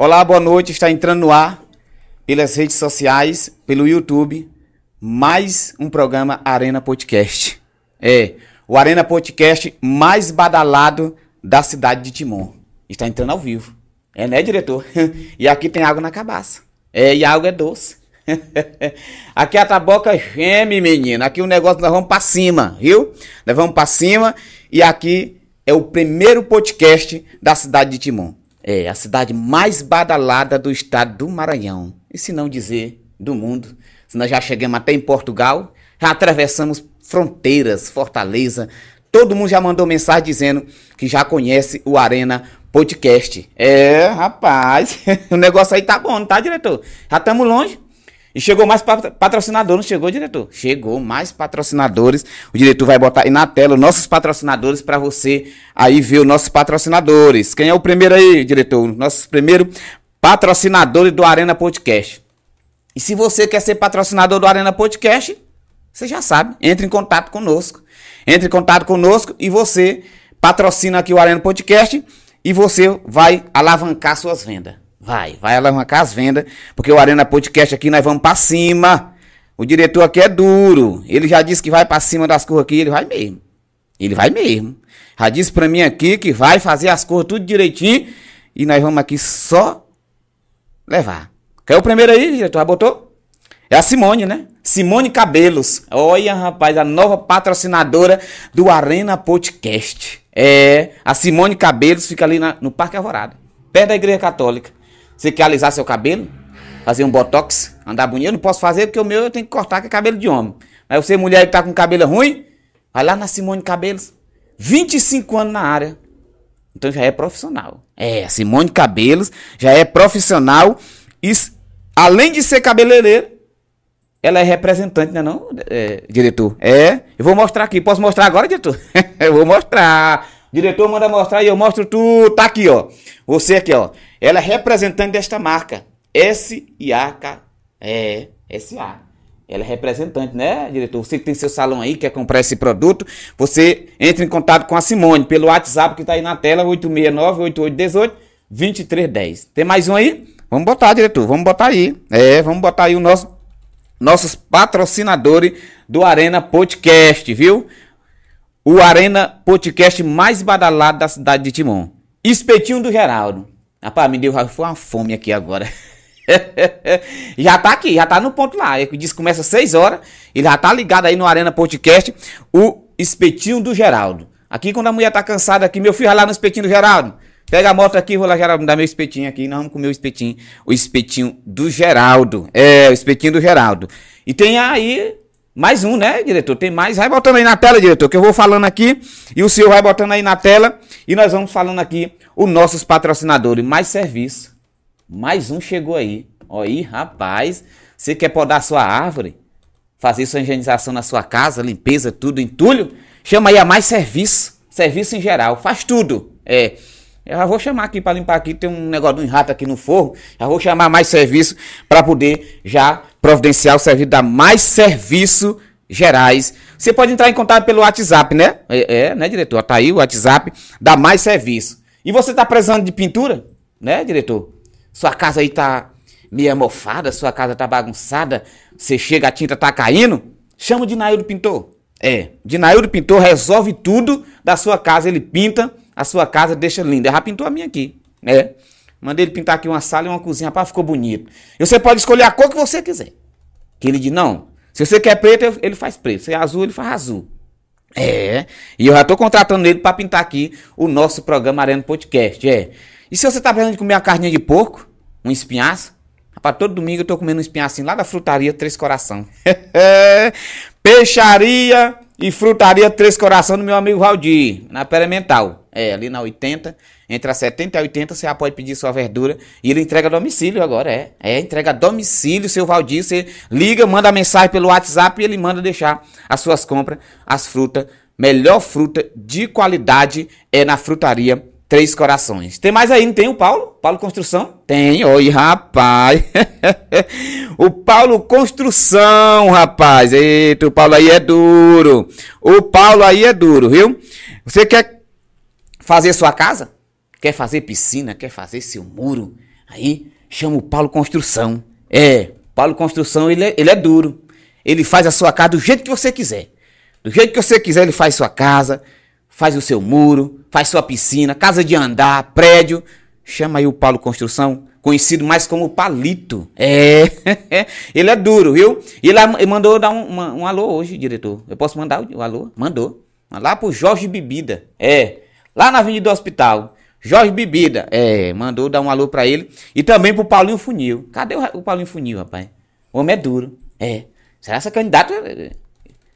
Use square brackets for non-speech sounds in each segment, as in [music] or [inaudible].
Olá, boa noite. Está entrando no ar pelas redes sociais, pelo YouTube, mais um programa Arena Podcast. É, o Arena Podcast mais badalado da cidade de Timon. Está entrando ao vivo. É, né, diretor? [laughs] e aqui tem água na cabaça. É, e a água é doce. [laughs] aqui a taboca geme, menino. Aqui o negócio nós vamos para cima, viu? Nós vamos para cima e aqui é o primeiro podcast da cidade de Timon. É a cidade mais badalada do estado do Maranhão. E se não dizer do mundo. Se nós já chegamos até em Portugal, já atravessamos fronteiras, Fortaleza. Todo mundo já mandou mensagem dizendo que já conhece o Arena Podcast. É, rapaz, [laughs] o negócio aí tá bom, não tá, diretor? Já estamos longe. E chegou mais patrocinador, não chegou, diretor? Chegou mais patrocinadores. O diretor vai botar aí na tela os nossos patrocinadores para você aí ver os nossos patrocinadores. Quem é o primeiro aí, diretor? Nossos primeiros patrocinadores do Arena Podcast. E se você quer ser patrocinador do Arena Podcast, você já sabe, entre em contato conosco. Entre em contato conosco e você patrocina aqui o Arena Podcast e você vai alavancar suas vendas. Vai, vai alavancar as vendas, porque o Arena Podcast aqui nós vamos para cima. O diretor aqui é duro. Ele já disse que vai para cima das cores aqui, ele vai mesmo. Ele vai mesmo. Já disse para mim aqui que vai fazer as cores tudo direitinho e nós vamos aqui só levar. Quer o primeiro aí, diretor? Já botou? É a Simone, né? Simone Cabelos. Olha, rapaz, a nova patrocinadora do Arena Podcast. É, a Simone Cabelos fica ali na, no Parque Alvorada, perto da Igreja Católica. Você quer alisar seu cabelo? Fazer um botox? Andar bonito? Eu não posso fazer porque o meu eu tenho que cortar que é cabelo de homem. Mas você, mulher que tá com cabelo ruim, vai lá na Simone Cabelos. 25 anos na área. Então já é profissional. É, a Simone Cabelos já é profissional. E, além de ser cabeleireiro, ela é representante, né não, é, diretor? É, eu vou mostrar aqui. Posso mostrar agora, diretor? [laughs] eu vou mostrar. Diretor manda mostrar e eu mostro tudo. Tá aqui, ó. Você aqui, ó. Ela é representante desta marca. S-I-A-K. É, S-A. Ela é representante, né, diretor? Você que tem seu salão aí, quer comprar esse produto, você entra em contato com a Simone pelo WhatsApp que tá aí na tela, 869-8818-2310. Tem mais um aí? Vamos botar, diretor, vamos botar aí. É, vamos botar aí o nosso, nossos patrocinadores do Arena Podcast, viu? O Arena Podcast mais badalado da cidade de Timon. Espetinho do Geraldo. Rapaz, me deu foi uma fome aqui agora. [laughs] já tá aqui, já tá no ponto lá. Ele diz que começa às 6 horas. Ele já tá ligado aí no Arena Podcast. O espetinho do Geraldo. Aqui quando a mulher tá cansada aqui, meu filho vai lá no espetinho do Geraldo. Pega a moto aqui, vou lá, Geraldo, me dá meu espetinho aqui. Nós vamos comer o espetinho. O espetinho do Geraldo. É, o espetinho do Geraldo. E tem aí mais um, né, diretor? Tem mais. Vai botando aí na tela, diretor, que eu vou falando aqui. E o senhor vai botando aí na tela. E nós vamos falando aqui os nossos patrocinadores. Mais serviço. Mais um chegou aí. Aí, rapaz. Você quer podar sua árvore? Fazer sua higienização na sua casa, limpeza, tudo, entulho? Chama aí a mais serviço. Serviço em geral. Faz tudo. É. Já vou chamar aqui para limpar aqui, tem um negócio de um rato aqui no forro. Já vou chamar mais serviço para poder já providenciar o serviço da mais serviço gerais. Você pode entrar em contato pelo WhatsApp, né? É, é né, diretor? Tá aí o WhatsApp da mais serviço. E você tá precisando de pintura, né, diretor? Sua casa aí tá meio mofada, sua casa tá bagunçada, você chega, a tinta tá caindo, chama o Dinaildo Pintor. É, Dinaildo Pintor resolve tudo da sua casa, ele pinta a sua casa, deixa linda. Já pintou a minha aqui, né? Mandei ele pintar aqui uma sala e uma cozinha, pá, ficou bonito. E você pode escolher a cor que você quiser. Que ele diz, não, se você quer preto, ele faz preto. Se é azul, ele faz azul. É, e eu já tô contratando ele para pintar aqui o nosso programa Arena Podcast, é. E se você tá precisando de comer uma carninha de porco, um espinhaço, Rapaz, todo domingo eu tô comendo um espinhaço lá da frutaria Três Coração. [laughs] Peixaria e frutaria Três Coração do meu amigo Valdir, na Perimental. É, ali na 80, entre a 70 e a 80 você já pode pedir sua verdura e ele entrega a domicílio agora, é. É, entrega a domicílio, seu Valdir, você liga, manda mensagem pelo WhatsApp e ele manda deixar as suas compras, as frutas, melhor fruta de qualidade é na frutaria Três Corações. Tem mais aí, não tem o Paulo? Paulo Construção? Tem, oi, rapaz. [laughs] o Paulo Construção, rapaz. Eita, o Paulo aí é duro. O Paulo aí é duro, viu? Você quer fazer sua casa? Quer fazer piscina? Quer fazer seu muro? Aí, chama o Paulo Construção. É, Paulo Construção, ele é, ele é duro. Ele faz a sua casa do jeito que você quiser. Do jeito que você quiser, ele faz sua casa faz o seu muro, faz sua piscina, casa de andar, prédio. Chama aí o Paulo Construção, conhecido mais como Palito. É, [laughs] ele é duro, viu? E ele mandou dar um, uma, um alô hoje, diretor. Eu posso mandar o, o alô? Mandou. Lá pro Jorge Bebida. É, lá na Avenida do Hospital. Jorge Bebida. É, mandou dar um alô pra ele. E também pro Paulinho Funil. Cadê o, o Paulinho Funil, rapaz? O homem é duro. É. Será essa candidato?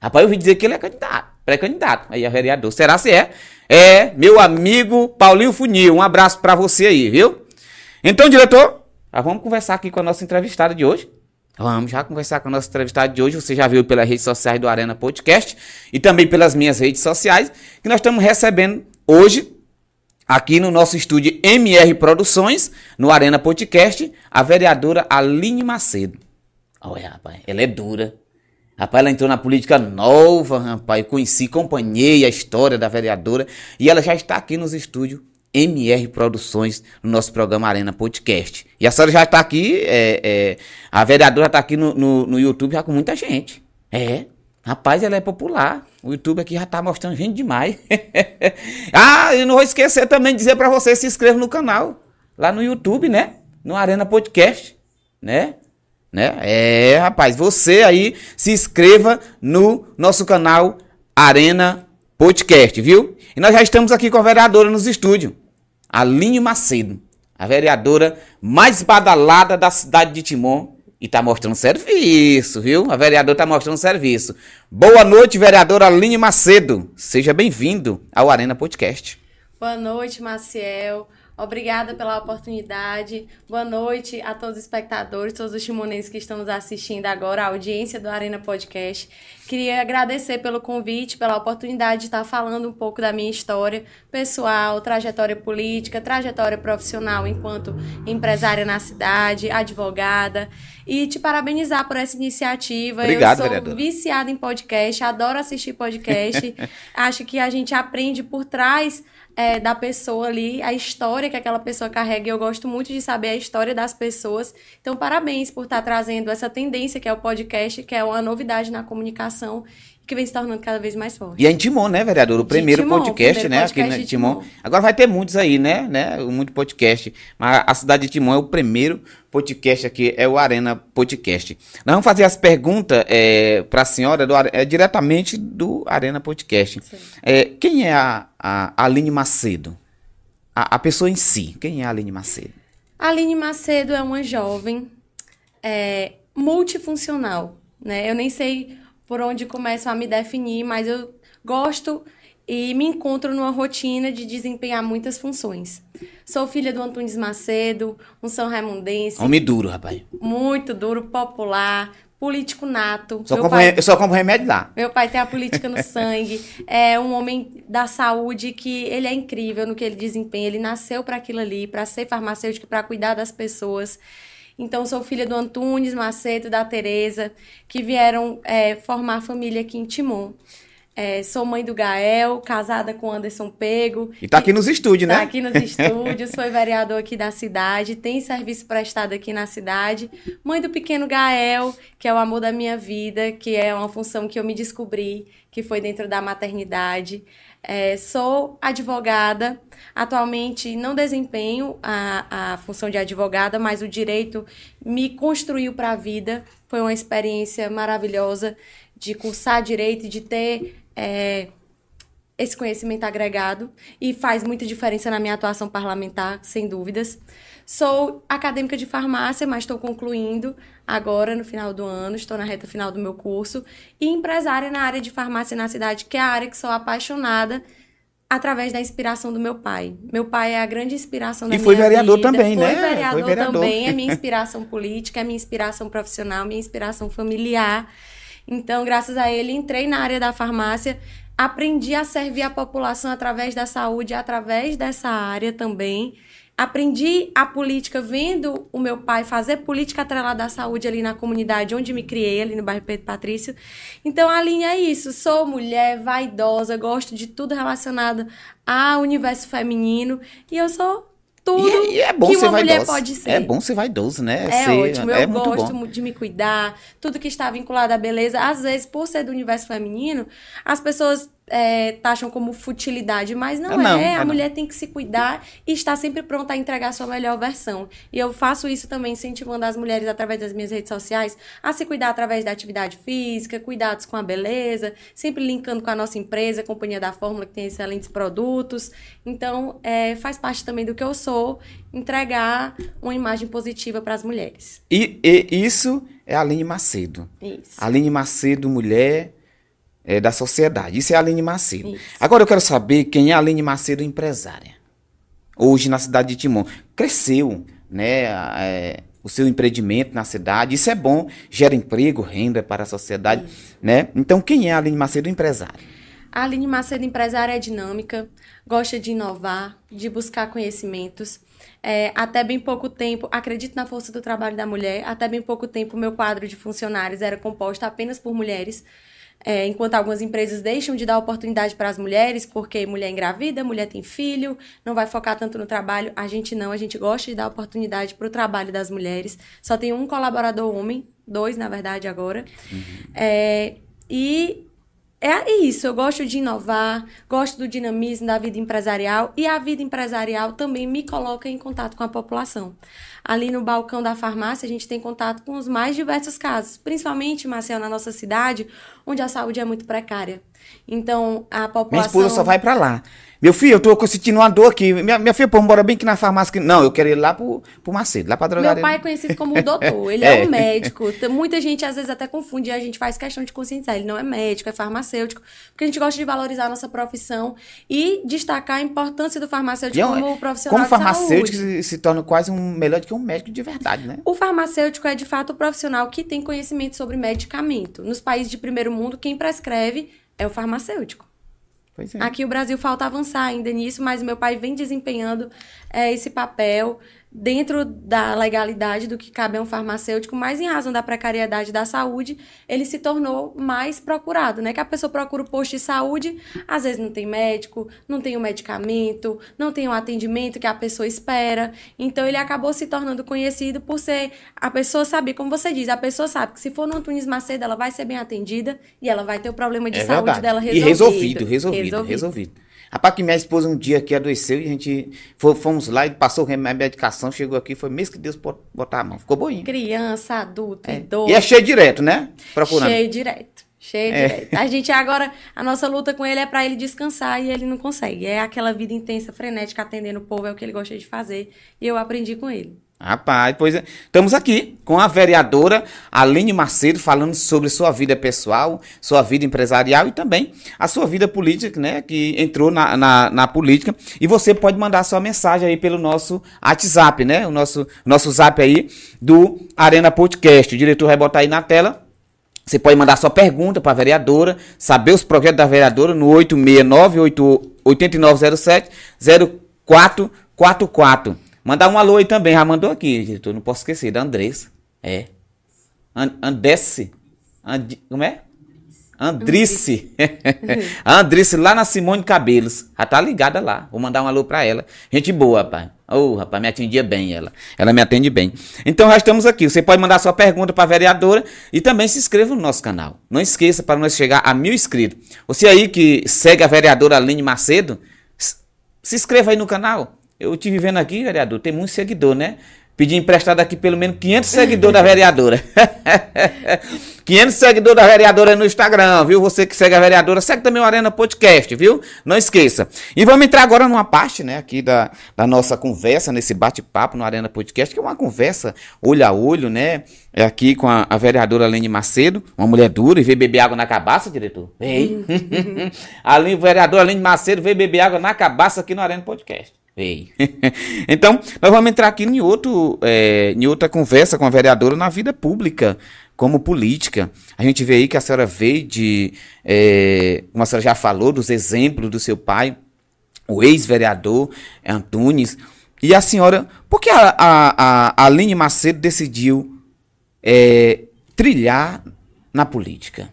Rapaz, eu ouvi dizer que ele é candidato pré-candidato aí a vereador. Será se é? É, meu amigo Paulinho Funil. Um abraço para você aí, viu? Então, diretor, vamos conversar aqui com a nossa entrevistada de hoje. Vamos já conversar com a nossa entrevistada de hoje. Você já viu pelas redes sociais do Arena Podcast e também pelas minhas redes sociais que nós estamos recebendo hoje aqui no nosso estúdio MR Produções, no Arena Podcast, a vereadora Aline Macedo. Olha, rapaz, ela é dura. Rapaz, ela entrou na política nova, rapaz. Eu conheci, acompanhei a história da vereadora e ela já está aqui nos estúdios MR Produções, no nosso programa Arena Podcast. E a senhora já está aqui, é, é, a vereadora está aqui no, no, no, YouTube já com muita gente. É, rapaz, ela é popular. O YouTube aqui já está mostrando gente demais. [laughs] ah, eu não vou esquecer também de dizer para você se inscreva no canal, lá no YouTube, né? No Arena Podcast, né? Né? É, rapaz, você aí se inscreva no nosso canal Arena Podcast, viu? E nós já estamos aqui com a vereadora nos estúdios, Aline Macedo, a vereadora mais badalada da cidade de Timon e tá mostrando serviço, viu? A vereadora tá mostrando serviço. Boa noite, vereadora Aline Macedo. Seja bem-vindo ao Arena Podcast. Boa noite, Maciel. Obrigada pela oportunidade. Boa noite a todos os espectadores, todos os chimonenses que estão nos assistindo agora, a audiência do Arena Podcast. Queria agradecer pelo convite, pela oportunidade de estar falando um pouco da minha história pessoal, trajetória política, trajetória profissional enquanto empresária na cidade, advogada. E te parabenizar por essa iniciativa. Obrigado, Eu sou viciada em podcast, adoro assistir podcast. [laughs] Acho que a gente aprende por trás é, da pessoa ali, a história que aquela pessoa carrega. Eu gosto muito de saber a história das pessoas. Então, parabéns por estar trazendo essa tendência que é o podcast, que é uma novidade na comunicação que vem se tornando cada vez mais forte. E é em Timon, né, vereador? O primeiro Timon, podcast, primeiro né? podcast aqui de em Timon. Timon. Agora vai ter muitos aí, né? né? Muito podcast. Mas a cidade de Timon é o primeiro podcast aqui, é o Arena Podcast. Nós vamos fazer as perguntas é, para a senhora do, é, diretamente do Arena Podcast. É, quem é a, a Aline Macedo? A, a pessoa em si. Quem é a Aline Macedo? Aline Macedo é uma jovem é, multifuncional, né? Eu nem sei por onde começo a me definir, mas eu gosto e me encontro numa rotina de desempenhar muitas funções. Sou filha do Antunes Macedo, um São Raimundense, Homem duro, rapaz. muito duro, popular, político nato. Só compro, pai- eu só compro remédio lá. meu pai tem a política no [laughs] sangue, é um homem da saúde que ele é incrível no que ele desempenha. Ele nasceu para aquilo ali, para ser farmacêutico, para cuidar das pessoas. Então, sou filha do Antunes Macedo e da Tereza, que vieram é, formar família aqui em Timon. É, sou mãe do Gael, casada com Anderson Pego. E tá aqui nos estúdios, né? Tá aqui nos [laughs] estúdios, foi vereador aqui da cidade, tem serviço prestado aqui na cidade. Mãe do pequeno Gael, que é o amor da minha vida, que é uma função que eu me descobri, que foi dentro da maternidade. É, sou advogada, atualmente não desempenho a, a função de advogada, mas o direito me construiu para a vida. Foi uma experiência maravilhosa de cursar direito e de ter. é, esse conhecimento agregado e faz muita diferença na minha atuação parlamentar, sem dúvidas. Sou acadêmica de farmácia, mas estou concluindo agora no final do ano, estou na reta final do meu curso, e empresária na área de farmácia na cidade, que é a área que sou apaixonada através da inspiração do meu pai. Meu pai é a grande inspiração da E minha foi vereador vida. também, né? vereador, Foi vereador. também, é minha [laughs] inspiração política, é minha inspiração profissional, minha inspiração familiar. Então, graças a ele, entrei na área da farmácia Aprendi a servir a população através da saúde, através dessa área também. Aprendi a política vendo o meu pai fazer política atrelada à saúde ali na comunidade onde me criei, ali no bairro Pedro Patrício. Então a linha é isso. Sou mulher, vaidosa, gosto de tudo relacionado ao universo feminino. E eu sou tudo E, e é bom que ser uma mulher vaidosa. pode ser. É bom ser vaidoso, né? É Ser- ótimo, eu é gosto bom. de me cuidar, tudo que está vinculado à beleza. Às vezes, por ser do universo feminino, as pessoas é, taxam como futilidade, mas não, É, não, é. é A não. mulher tem que se cuidar e estar sempre pronta a entregar a sua melhor versão. E eu faço isso também, incentivando as mulheres através das minhas redes sociais a se cuidar através da atividade física, cuidados com a beleza, sempre linkando com a nossa empresa, a Companhia da Fórmula, que tem excelentes produtos. Então, é, faz parte também do que eu sou, entregar uma imagem positiva para as mulheres. E, e isso é a Aline Macedo. Isso. Aline Macedo, mulher é, da sociedade. Isso é a Aline Macedo. Isso. Agora eu quero saber quem é a Aline Macedo empresária. Hoje na cidade de Timon. Cresceu, né? é, o seu empreendimento na cidade. Isso é bom, gera emprego, renda para a sociedade, né? Então quem é a Aline Macedo empresária? A Aline Macedo, empresária, é dinâmica, gosta de inovar, de buscar conhecimentos. É, até bem pouco tempo, acredito na força do trabalho da mulher, até bem pouco tempo, meu quadro de funcionários era composto apenas por mulheres. É, enquanto algumas empresas deixam de dar oportunidade para as mulheres, porque mulher engravida, mulher tem filho, não vai focar tanto no trabalho. A gente não, a gente gosta de dar oportunidade para o trabalho das mulheres. Só tem um colaborador homem, dois, na verdade, agora. É, e é isso, eu gosto de inovar, gosto do dinamismo da vida empresarial e a vida empresarial também me coloca em contato com a população. Ali no balcão da farmácia, a gente tem contato com os mais diversos casos, principalmente, Marcel, na nossa cidade, onde a saúde é muito precária. Então, a população. Minha esposa só vai pra lá. Meu filho, eu tô sentindo uma dor aqui. Minha, minha filha, pô, bora bem aqui na farmácia. que- Não, eu quero ir lá pro, pro Macedo, lá pra drogaria. Meu pai é conhecido como o [laughs] doutor, ele é, É. um médico. Muita gente às vezes até confunde, e a gente faz questão de conscientizar. Ele não é médico, é farmacêutico, porque a gente gosta de valorizar a nossa profissão e destacar a importância do farmacêutico E é como profissional Como de farmacêutico se, se torna quase um melhor do que um médico de verdade, né? O farmacêutico é de fato o profissional que tem conhecimento sobre medicamento. Nos países de primeiro mundo, quem prescreve é o farmacêutico. É. Aqui o Brasil falta avançar ainda nisso, mas meu pai vem desempenhando eh, esse papel dentro da legalidade do que cabe a um farmacêutico, mas em razão da precariedade da saúde, ele se tornou mais procurado, né? Que a pessoa procura o posto de saúde, às vezes não tem médico, não tem o medicamento, não tem o atendimento que a pessoa espera. Então ele acabou se tornando conhecido por ser a pessoa saber, como você diz, a pessoa sabe que se for no Antunes Macedo, ela vai ser bem atendida e ela vai ter o problema de É saúde verdade. dela E resolvido. resolvido, resolvido, resolvido. Rapaz, que minha esposa um dia aqui adoeceu e a gente fo- fomos lá e passou a medicação, chegou aqui, foi mesmo que Deus bot- botar a mão. Ficou boinha. Criança, adulto, É. idoso. E é cheio direto, né? Procurando. Cheio direto. Cheio É. direto. A [laughs] gente agora, a nossa luta com ele é pra ele descansar e ele não consegue. É aquela vida intensa, frenética, atendendo o povo, é o que ele gosta de fazer. E eu aprendi com ele. Rapaz, pois é. Estamos aqui com a vereadora Aline Macedo falando sobre sua vida pessoal, sua vida empresarial e também a sua vida política, né? Que entrou na, na, na política. E você pode mandar sua mensagem aí pelo nosso WhatsApp, né? O nosso, nosso zap aí do Arena Podcast. O diretor vai botar aí na tela. Você pode mandar sua pergunta para a vereadora, saber os projetos da vereadora no 869-8907-0444. Mandar um alô aí também, já mandou aqui, diretor, não posso esquecer, da Andressa. É. An Andesse. And como é? Andrice. a [laughs] Andrice lá na Simone Cabelos. Já tá ligada lá. Vou mandar um alô pra ela. Gente boa, rapaz. Ô, rapaz, me atendia bem ela. Ela me atende bem. Então já estamos aqui. Você pode mandar sua pergunta pra vereadora e também se inscreva no nosso canal. Não esqueça para nós chegar a mil inscritos. Você aí que segue a vereadora Aline Macedo, se inscreva aí no canal. Eu te vendo aqui, vereador, tem muito seguidor, né? Pedi emprestado aqui pelo menos 500 seguidores da vereadora. [laughs] 500 seguidores da vereadora no Instagram, viu? Você que segue a vereadora, segue também o Arena Podcast, viu? Não esqueça. E vamos entrar agora numa parte, né, aqui da, da nossa conversa, nesse bate-papo no Arena Podcast, que é uma conversa olho a olho, né? É aqui com a, a vereadora Lene Macedo, uma mulher dura, e veio beber água na cabaça, diretor? Ei. [laughs] [laughs] a vereadora Lene Macedo veio beber água na cabaça aqui no Arena Podcast. Ei. [laughs] então, nós vamos entrar aqui em, outro, é, em outra conversa com a vereadora na vida pública, como política. A gente vê aí que a senhora veio de, é, como a senhora já falou, dos exemplos do seu pai, o ex-vereador Antunes. E a senhora, por que a, a, a Aline Macedo decidiu é, trilhar na política?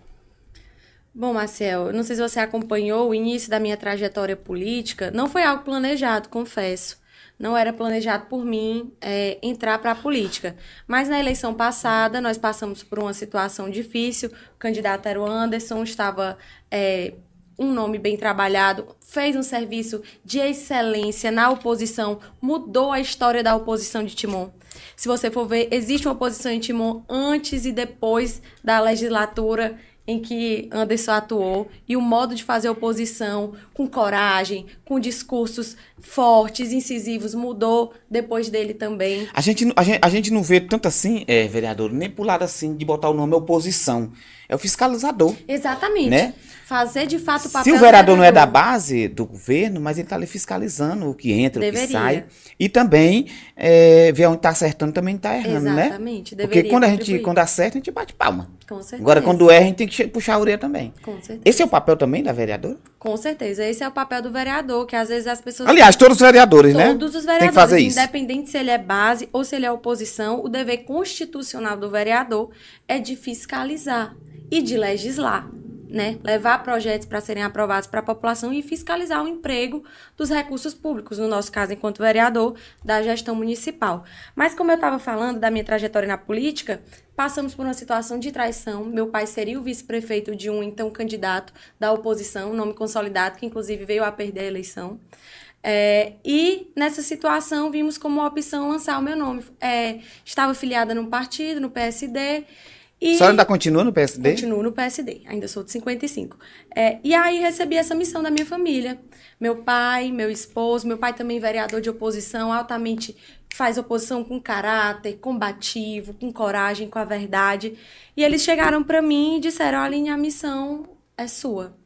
Bom, Marcel, não sei se você acompanhou o início da minha trajetória política. Não foi algo planejado, confesso. Não era planejado por mim é, entrar para a política. Mas na eleição passada, nós passamos por uma situação difícil. O candidato era o Anderson, estava é, um nome bem trabalhado, fez um serviço de excelência na oposição, mudou a história da oposição de Timon. Se você for ver, existe uma oposição em Timon antes e depois da legislatura em que Anderson atuou e o modo de fazer oposição com coragem, com discursos fortes, incisivos, mudou depois dele também. A gente, a gente, a gente não vê tanto assim, é, vereador, nem pro lado assim de botar o nome oposição. É o fiscalizador. Exatamente. Né? Fazer de fato o papel. Se o vereador não é da base do governo, mas ele está ali fiscalizando o que entra, Deveria. o que sai. E também é, ver onde está acertando também está errando, Exatamente. né? Exatamente. Porque quando a gente quando acerta, a gente bate palma. Com certeza. Agora, quando erra, a gente tem que puxar a orelha também. Com certeza. Esse é o papel também da vereadora? Com certeza. Esse é o papel do vereador, que às vezes as pessoas. Aliás, todos os vereadores, todos né? Todos os vereadores. Tem que fazer isso. Independente se ele é base ou se ele é oposição, o dever constitucional do vereador é de fiscalizar e de legislar. Né? Levar projetos para serem aprovados para a população e fiscalizar o emprego dos recursos públicos, no nosso caso, enquanto vereador da gestão municipal. Mas, como eu estava falando da minha trajetória na política, passamos por uma situação de traição. Meu pai seria o vice-prefeito de um então candidato da oposição, nome consolidado, que inclusive veio a perder a eleição. É, e nessa situação vimos como opção lançar o meu nome. É, estava filiada num partido, no PSD. E... A senhora ainda continua no PSD? Continuo no PSD, ainda sou de 55. É, e aí recebi essa missão da minha família. Meu pai, meu esposo, meu pai também vereador de oposição, altamente faz oposição com caráter, combativo, com coragem, com a verdade. E eles chegaram para mim e disseram: Aline, a missão é sua.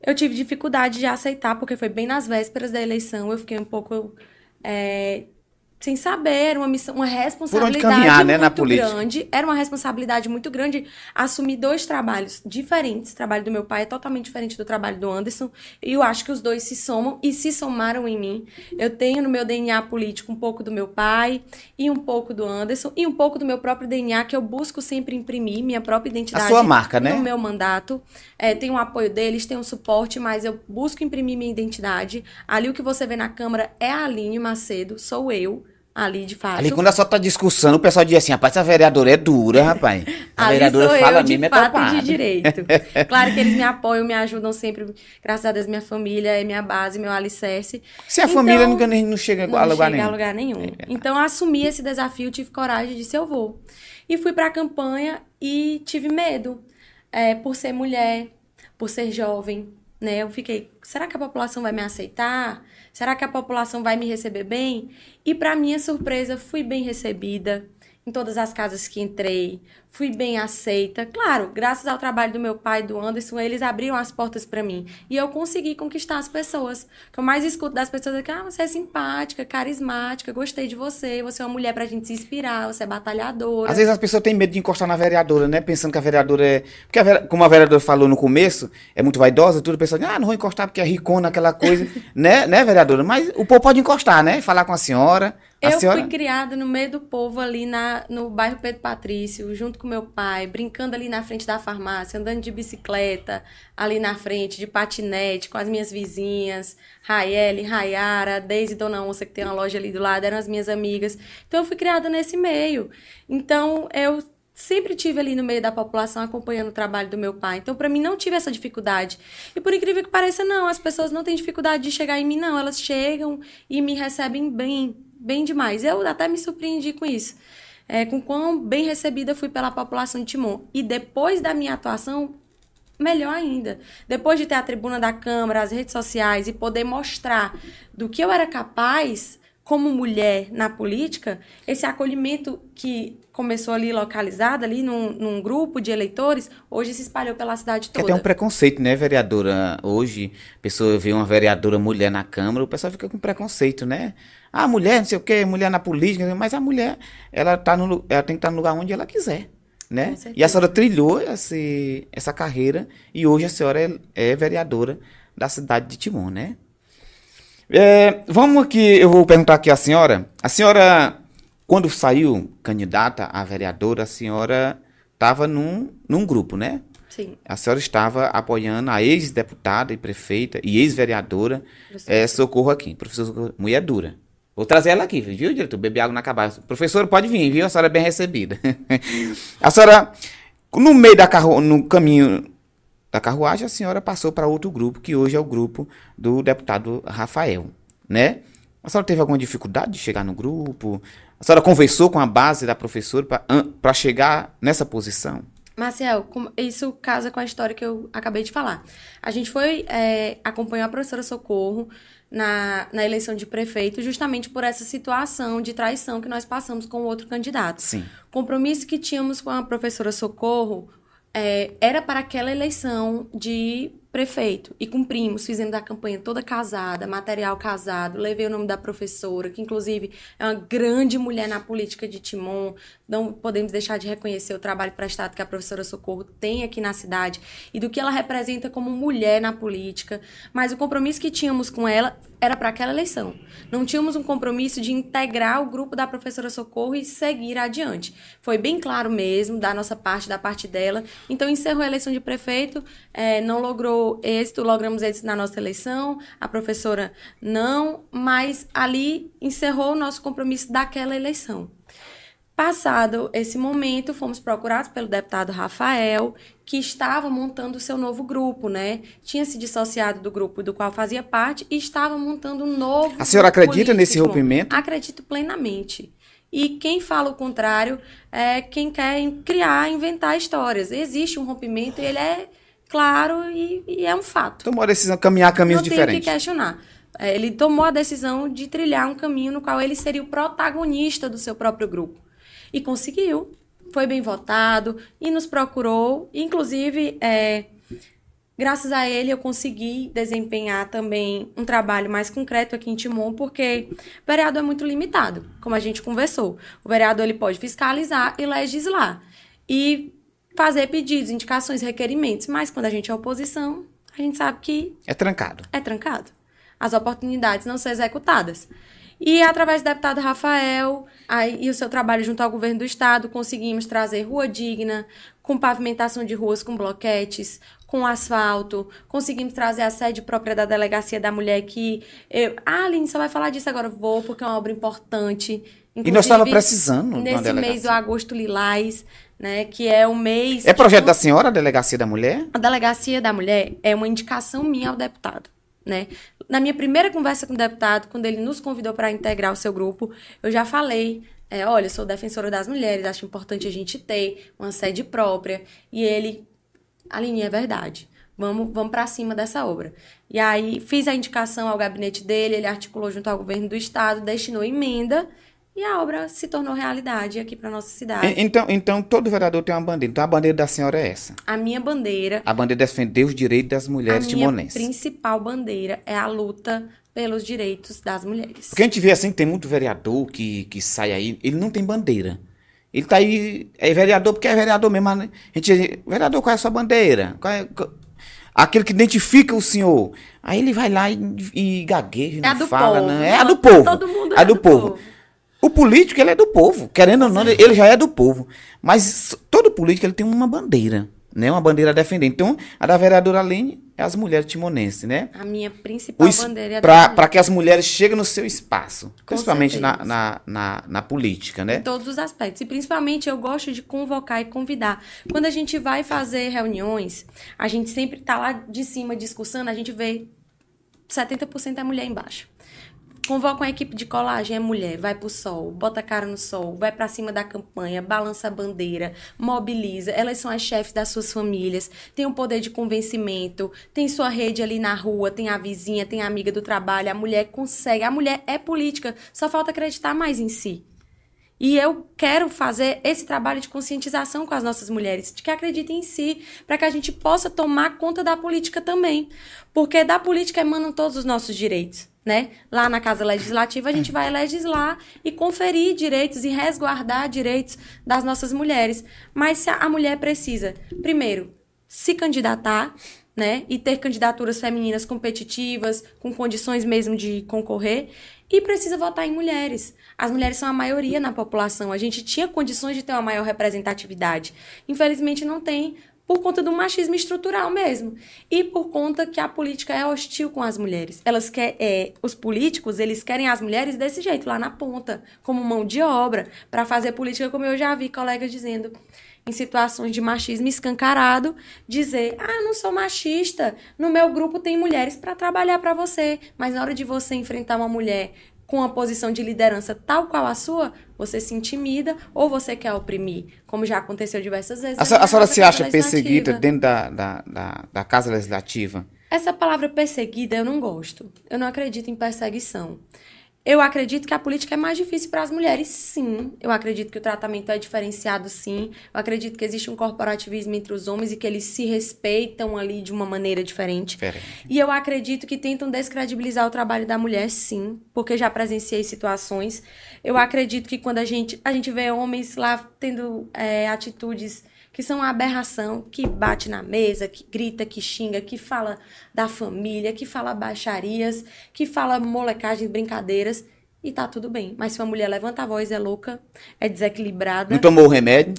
Eu tive dificuldade de aceitar, porque foi bem nas vésperas da eleição, eu fiquei um pouco é, sem saber, uma missão, uma responsabilidade caminhar, né, muito grande. Era uma responsabilidade muito grande assumir dois trabalhos diferentes. O trabalho do meu pai é totalmente diferente do trabalho do Anderson. E eu acho que os dois se somam e se somaram em mim. Eu tenho no meu DNA político um pouco do meu pai e um pouco do Anderson e um pouco do meu próprio DNA que eu busco sempre imprimir, minha própria identidade. A sua marca, né? No meu mandato. É, tem o apoio deles, tem o suporte, mas eu busco imprimir minha identidade. Ali o que você vê na câmera é a Aline Macedo, sou eu ali de fato. Ali quando a senhora tá discussando, o pessoal diz assim, rapaz, essa vereadora é dura, [laughs] rapaz. A vereadora sou fala eu de fato e de direito. [laughs] claro que eles me apoiam, me ajudam sempre, graças a Deus, minha família é minha base, meu alicerce. Se a então, família nunca não chega não a lugar chega nenhum. a lugar nenhum. É. Então, assumi esse desafio, tive coragem de ser eu vou. E fui pra campanha e tive medo, é, por ser mulher, por ser jovem, né? Eu fiquei, será que a população vai me aceitar? Será que a população vai me receber bem? E para minha surpresa, fui bem recebida em todas as casas que entrei, fui bem aceita. Claro, graças ao trabalho do meu pai e do Anderson, eles abriram as portas para mim. E eu consegui conquistar as pessoas. O que eu mais escuto das pessoas é que ah, você é simpática, carismática, gostei de você, você é uma mulher pra gente se inspirar, você é batalhadora. Às vezes as pessoas têm medo de encostar na vereadora, né? Pensando que a vereadora é. Porque, a como a vereadora falou no começo, é muito vaidosa, tudo, diz, ah, não vou encostar porque é ricona, aquela coisa. [laughs] né, né, vereadora? Mas o povo pode encostar, né? Falar com a senhora. A eu senhora... fui criada no meio do povo ali na, no bairro Pedro Patrício, junto com meu pai, brincando ali na frente da farmácia, andando de bicicleta ali na frente, de patinete, com as minhas vizinhas, Raiele, Rayara, Deise Dona Onça, que tem uma loja ali do lado, eram as minhas amigas. Então eu fui criada nesse meio. Então eu sempre tive ali no meio da população acompanhando o trabalho do meu pai. Então, para mim, não tive essa dificuldade. E por incrível que pareça, não, as pessoas não têm dificuldade de chegar em mim, não. Elas chegam e me recebem bem, bem demais. Eu até me surpreendi com isso. É, com quão bem recebida fui pela população de Timon. E depois da minha atuação, melhor ainda. Depois de ter a tribuna da Câmara, as redes sociais e poder mostrar do que eu era capaz como mulher na política, esse acolhimento que começou ali localizado, ali num, num, grupo de eleitores, hoje se espalhou pela cidade toda. Que tem um preconceito, né, vereadora? Hoje, a pessoa vê uma vereadora mulher na Câmara, o pessoal fica com preconceito, né? Ah, mulher, não sei o quê, mulher na política, mas a mulher, ela, tá no, ela tem que estar no lugar onde ela quiser. né? E a senhora trilhou esse, essa carreira e hoje a senhora é, é vereadora da cidade de Timon, né? É, vamos aqui, eu vou perguntar aqui à senhora. A senhora, quando saiu candidata a vereadora, a senhora estava num, num grupo, né? Sim. A senhora estava apoiando a ex-deputada e prefeita e ex-vereadora é, Socorro aqui, professora Socorro, mulher dura. Vou trazer ela aqui, viu, diretor? Beber água na cabeça. Professor, pode vir, viu? A senhora é bem recebida. [laughs] a senhora, no meio da carro, no caminho da carruagem, a senhora passou para outro grupo, que hoje é o grupo do deputado Rafael, né? A senhora teve alguma dificuldade de chegar no grupo? A senhora conversou com a base da professora para chegar nessa posição? Marcel, isso casa com a história que eu acabei de falar. A gente foi é, acompanhar a professora Socorro na, na eleição de prefeito justamente por essa situação de traição que nós passamos com o outro candidato. Sim. Compromisso que tínhamos com a professora Socorro é, era para aquela eleição de prefeito. E cumprimos, fizemos a campanha toda casada, material casado, levei o nome da professora, que inclusive é uma grande mulher na política de Timon, não podemos deixar de reconhecer o trabalho prestado que a professora Socorro tem aqui na cidade e do que ela representa como mulher na política, mas o compromisso que tínhamos com ela era para aquela eleição. Não tínhamos um compromisso de integrar o grupo da professora Socorro e seguir adiante. Foi bem claro mesmo, da nossa parte, da parte dela. Então, encerrou a eleição de prefeito, é, não logrou êxito, logramos êxito na nossa eleição, a professora não, mas ali encerrou o nosso compromisso daquela eleição. Passado esse momento, fomos procurados pelo deputado Rafael, que estava montando o seu novo grupo, né? Tinha se dissociado do grupo do qual fazia parte e estava montando um novo. A senhora acredita político. nesse rompimento? Acredito plenamente. E quem fala o contrário é quem quer criar, inventar histórias. Existe um rompimento e ele é claro e, e é um fato. Tomou a decisão de caminhar caminhos diferentes. Não tem que questionar. É, ele tomou a decisão de trilhar um caminho no qual ele seria o protagonista do seu próprio grupo. E conseguiu. Foi bem votado e nos procurou. Inclusive, é, graças a ele, eu consegui desempenhar também um trabalho mais concreto aqui em Timon, porque o vereador é muito limitado, como a gente conversou. O vereador ele pode fiscalizar e legislar. E fazer pedidos, indicações, requerimentos. Mas quando a gente é oposição, a gente sabe que. É trancado. É trancado. As oportunidades não são executadas. E através do deputado Rafael aí, e o seu trabalho junto ao governo do estado, conseguimos trazer rua digna, com pavimentação de ruas com bloquetes, com asfalto. Conseguimos trazer a sede própria da Delegacia da Mulher, que. Eu, ah, Aline, você vai falar disso agora? Vou, porque é uma obra importante. Inclusive, e nós estávamos precisando. Nesse mês do agosto lilás, né? Que é o mês. É projeto de... da senhora, a Delegacia da Mulher? A Delegacia da Mulher é uma indicação minha ao deputado. Né? Na minha primeira conversa com o deputado, quando ele nos convidou para integrar o seu grupo, eu já falei é, olha, sou defensora das mulheres, acho importante a gente ter uma sede própria. E ele, Aline, é verdade. Vamos, vamos para cima dessa obra. E aí fiz a indicação ao gabinete dele, ele articulou junto ao governo do estado, destinou emenda e a obra se tornou realidade aqui para nossa cidade. Então, então, todo vereador tem uma bandeira. Então, a bandeira da senhora é essa? A minha bandeira. A bandeira defender os direitos das mulheres timonenses. A minha principal bandeira é a luta pelos direitos das mulheres. Porque a gente vê assim, tem muito vereador que, que sai aí, ele não tem bandeira. Ele tá aí, é vereador porque é vereador mesmo. A gente, vereador, qual é a sua bandeira? Qual é, qual... Aquele que identifica o senhor. Aí ele vai lá e, e gagueja, não é do fala, povo. não. É a do povo. Todo mundo é, é do, do povo. povo. O político, ele é do povo. Querendo ou não, ele já é do povo. Mas todo político, ele tem uma bandeira, né? Uma bandeira a defender. Então, a da vereadora Lene é as mulheres timonenses, né? A minha principal bandeira é Para que as mulheres cheguem no seu espaço. Com principalmente na, na, na, na, política, né? Em todos os aspectos. E principalmente eu gosto de convocar e convidar. Quando a gente vai fazer reuniões, a gente sempre tá lá de cima discussando, a gente vê 70% é mulher embaixo. Convoca uma equipe de colagem, é mulher, vai pro sol, bota a cara no sol, vai para cima da campanha, balança a bandeira, mobiliza. Elas são as chefes das suas famílias, tem um poder de convencimento, tem sua rede ali na rua, tem a vizinha, tem a amiga do trabalho. A mulher consegue, a mulher é política, só falta acreditar mais em si. E eu quero fazer esse trabalho de conscientização com as nossas mulheres, de que acreditem em si, para que a gente possa tomar conta da política também. Porque da política emanam todos os nossos direitos. Né? Lá na Casa Legislativa, a gente vai legislar e conferir direitos e resguardar direitos das nossas mulheres. Mas se a mulher precisa, primeiro, se candidatar, né? E ter candidaturas femininas competitivas, com condições mesmo de concorrer. E precisa votar em mulheres. As mulheres são a maioria na população. A gente tinha condições de ter uma maior representatividade. Infelizmente não tem, por conta do machismo estrutural mesmo. E por conta que a política é hostil com as mulheres. Elas quer, é, os políticos, eles querem as mulheres desse jeito, lá na ponta, como mão de obra, para fazer política, como eu já vi colegas dizendo em situações de machismo escancarado, dizer: "Ah, não sou machista, no meu grupo tem mulheres para trabalhar para você", mas na hora de você enfrentar uma mulher com uma posição de liderança tal qual a sua, você se intimida ou você quer oprimir, como já aconteceu diversas vezes. A, a senhora se acha perseguida dentro da, da, da, da Casa Legislativa? Essa palavra perseguida eu não gosto. Eu não acredito em perseguição. Eu acredito que a política é mais difícil para as mulheres, sim. Eu acredito que o tratamento é diferenciado, sim. Eu acredito que existe um corporativismo entre os homens e que eles se respeitam ali de uma maneira diferente. diferente. E eu acredito que tentam descredibilizar o trabalho da mulher, sim, porque já presenciei situações. Eu acredito que quando a gente, a gente vê homens lá tendo é, atitudes que são uma aberração, que bate na mesa, que grita, que xinga, que fala da família, que fala baixarias, que fala molecagem, brincadeiras, e tá tudo bem. Mas se uma mulher levanta a voz, é louca, é desequilibrada. Não tomou o remédio?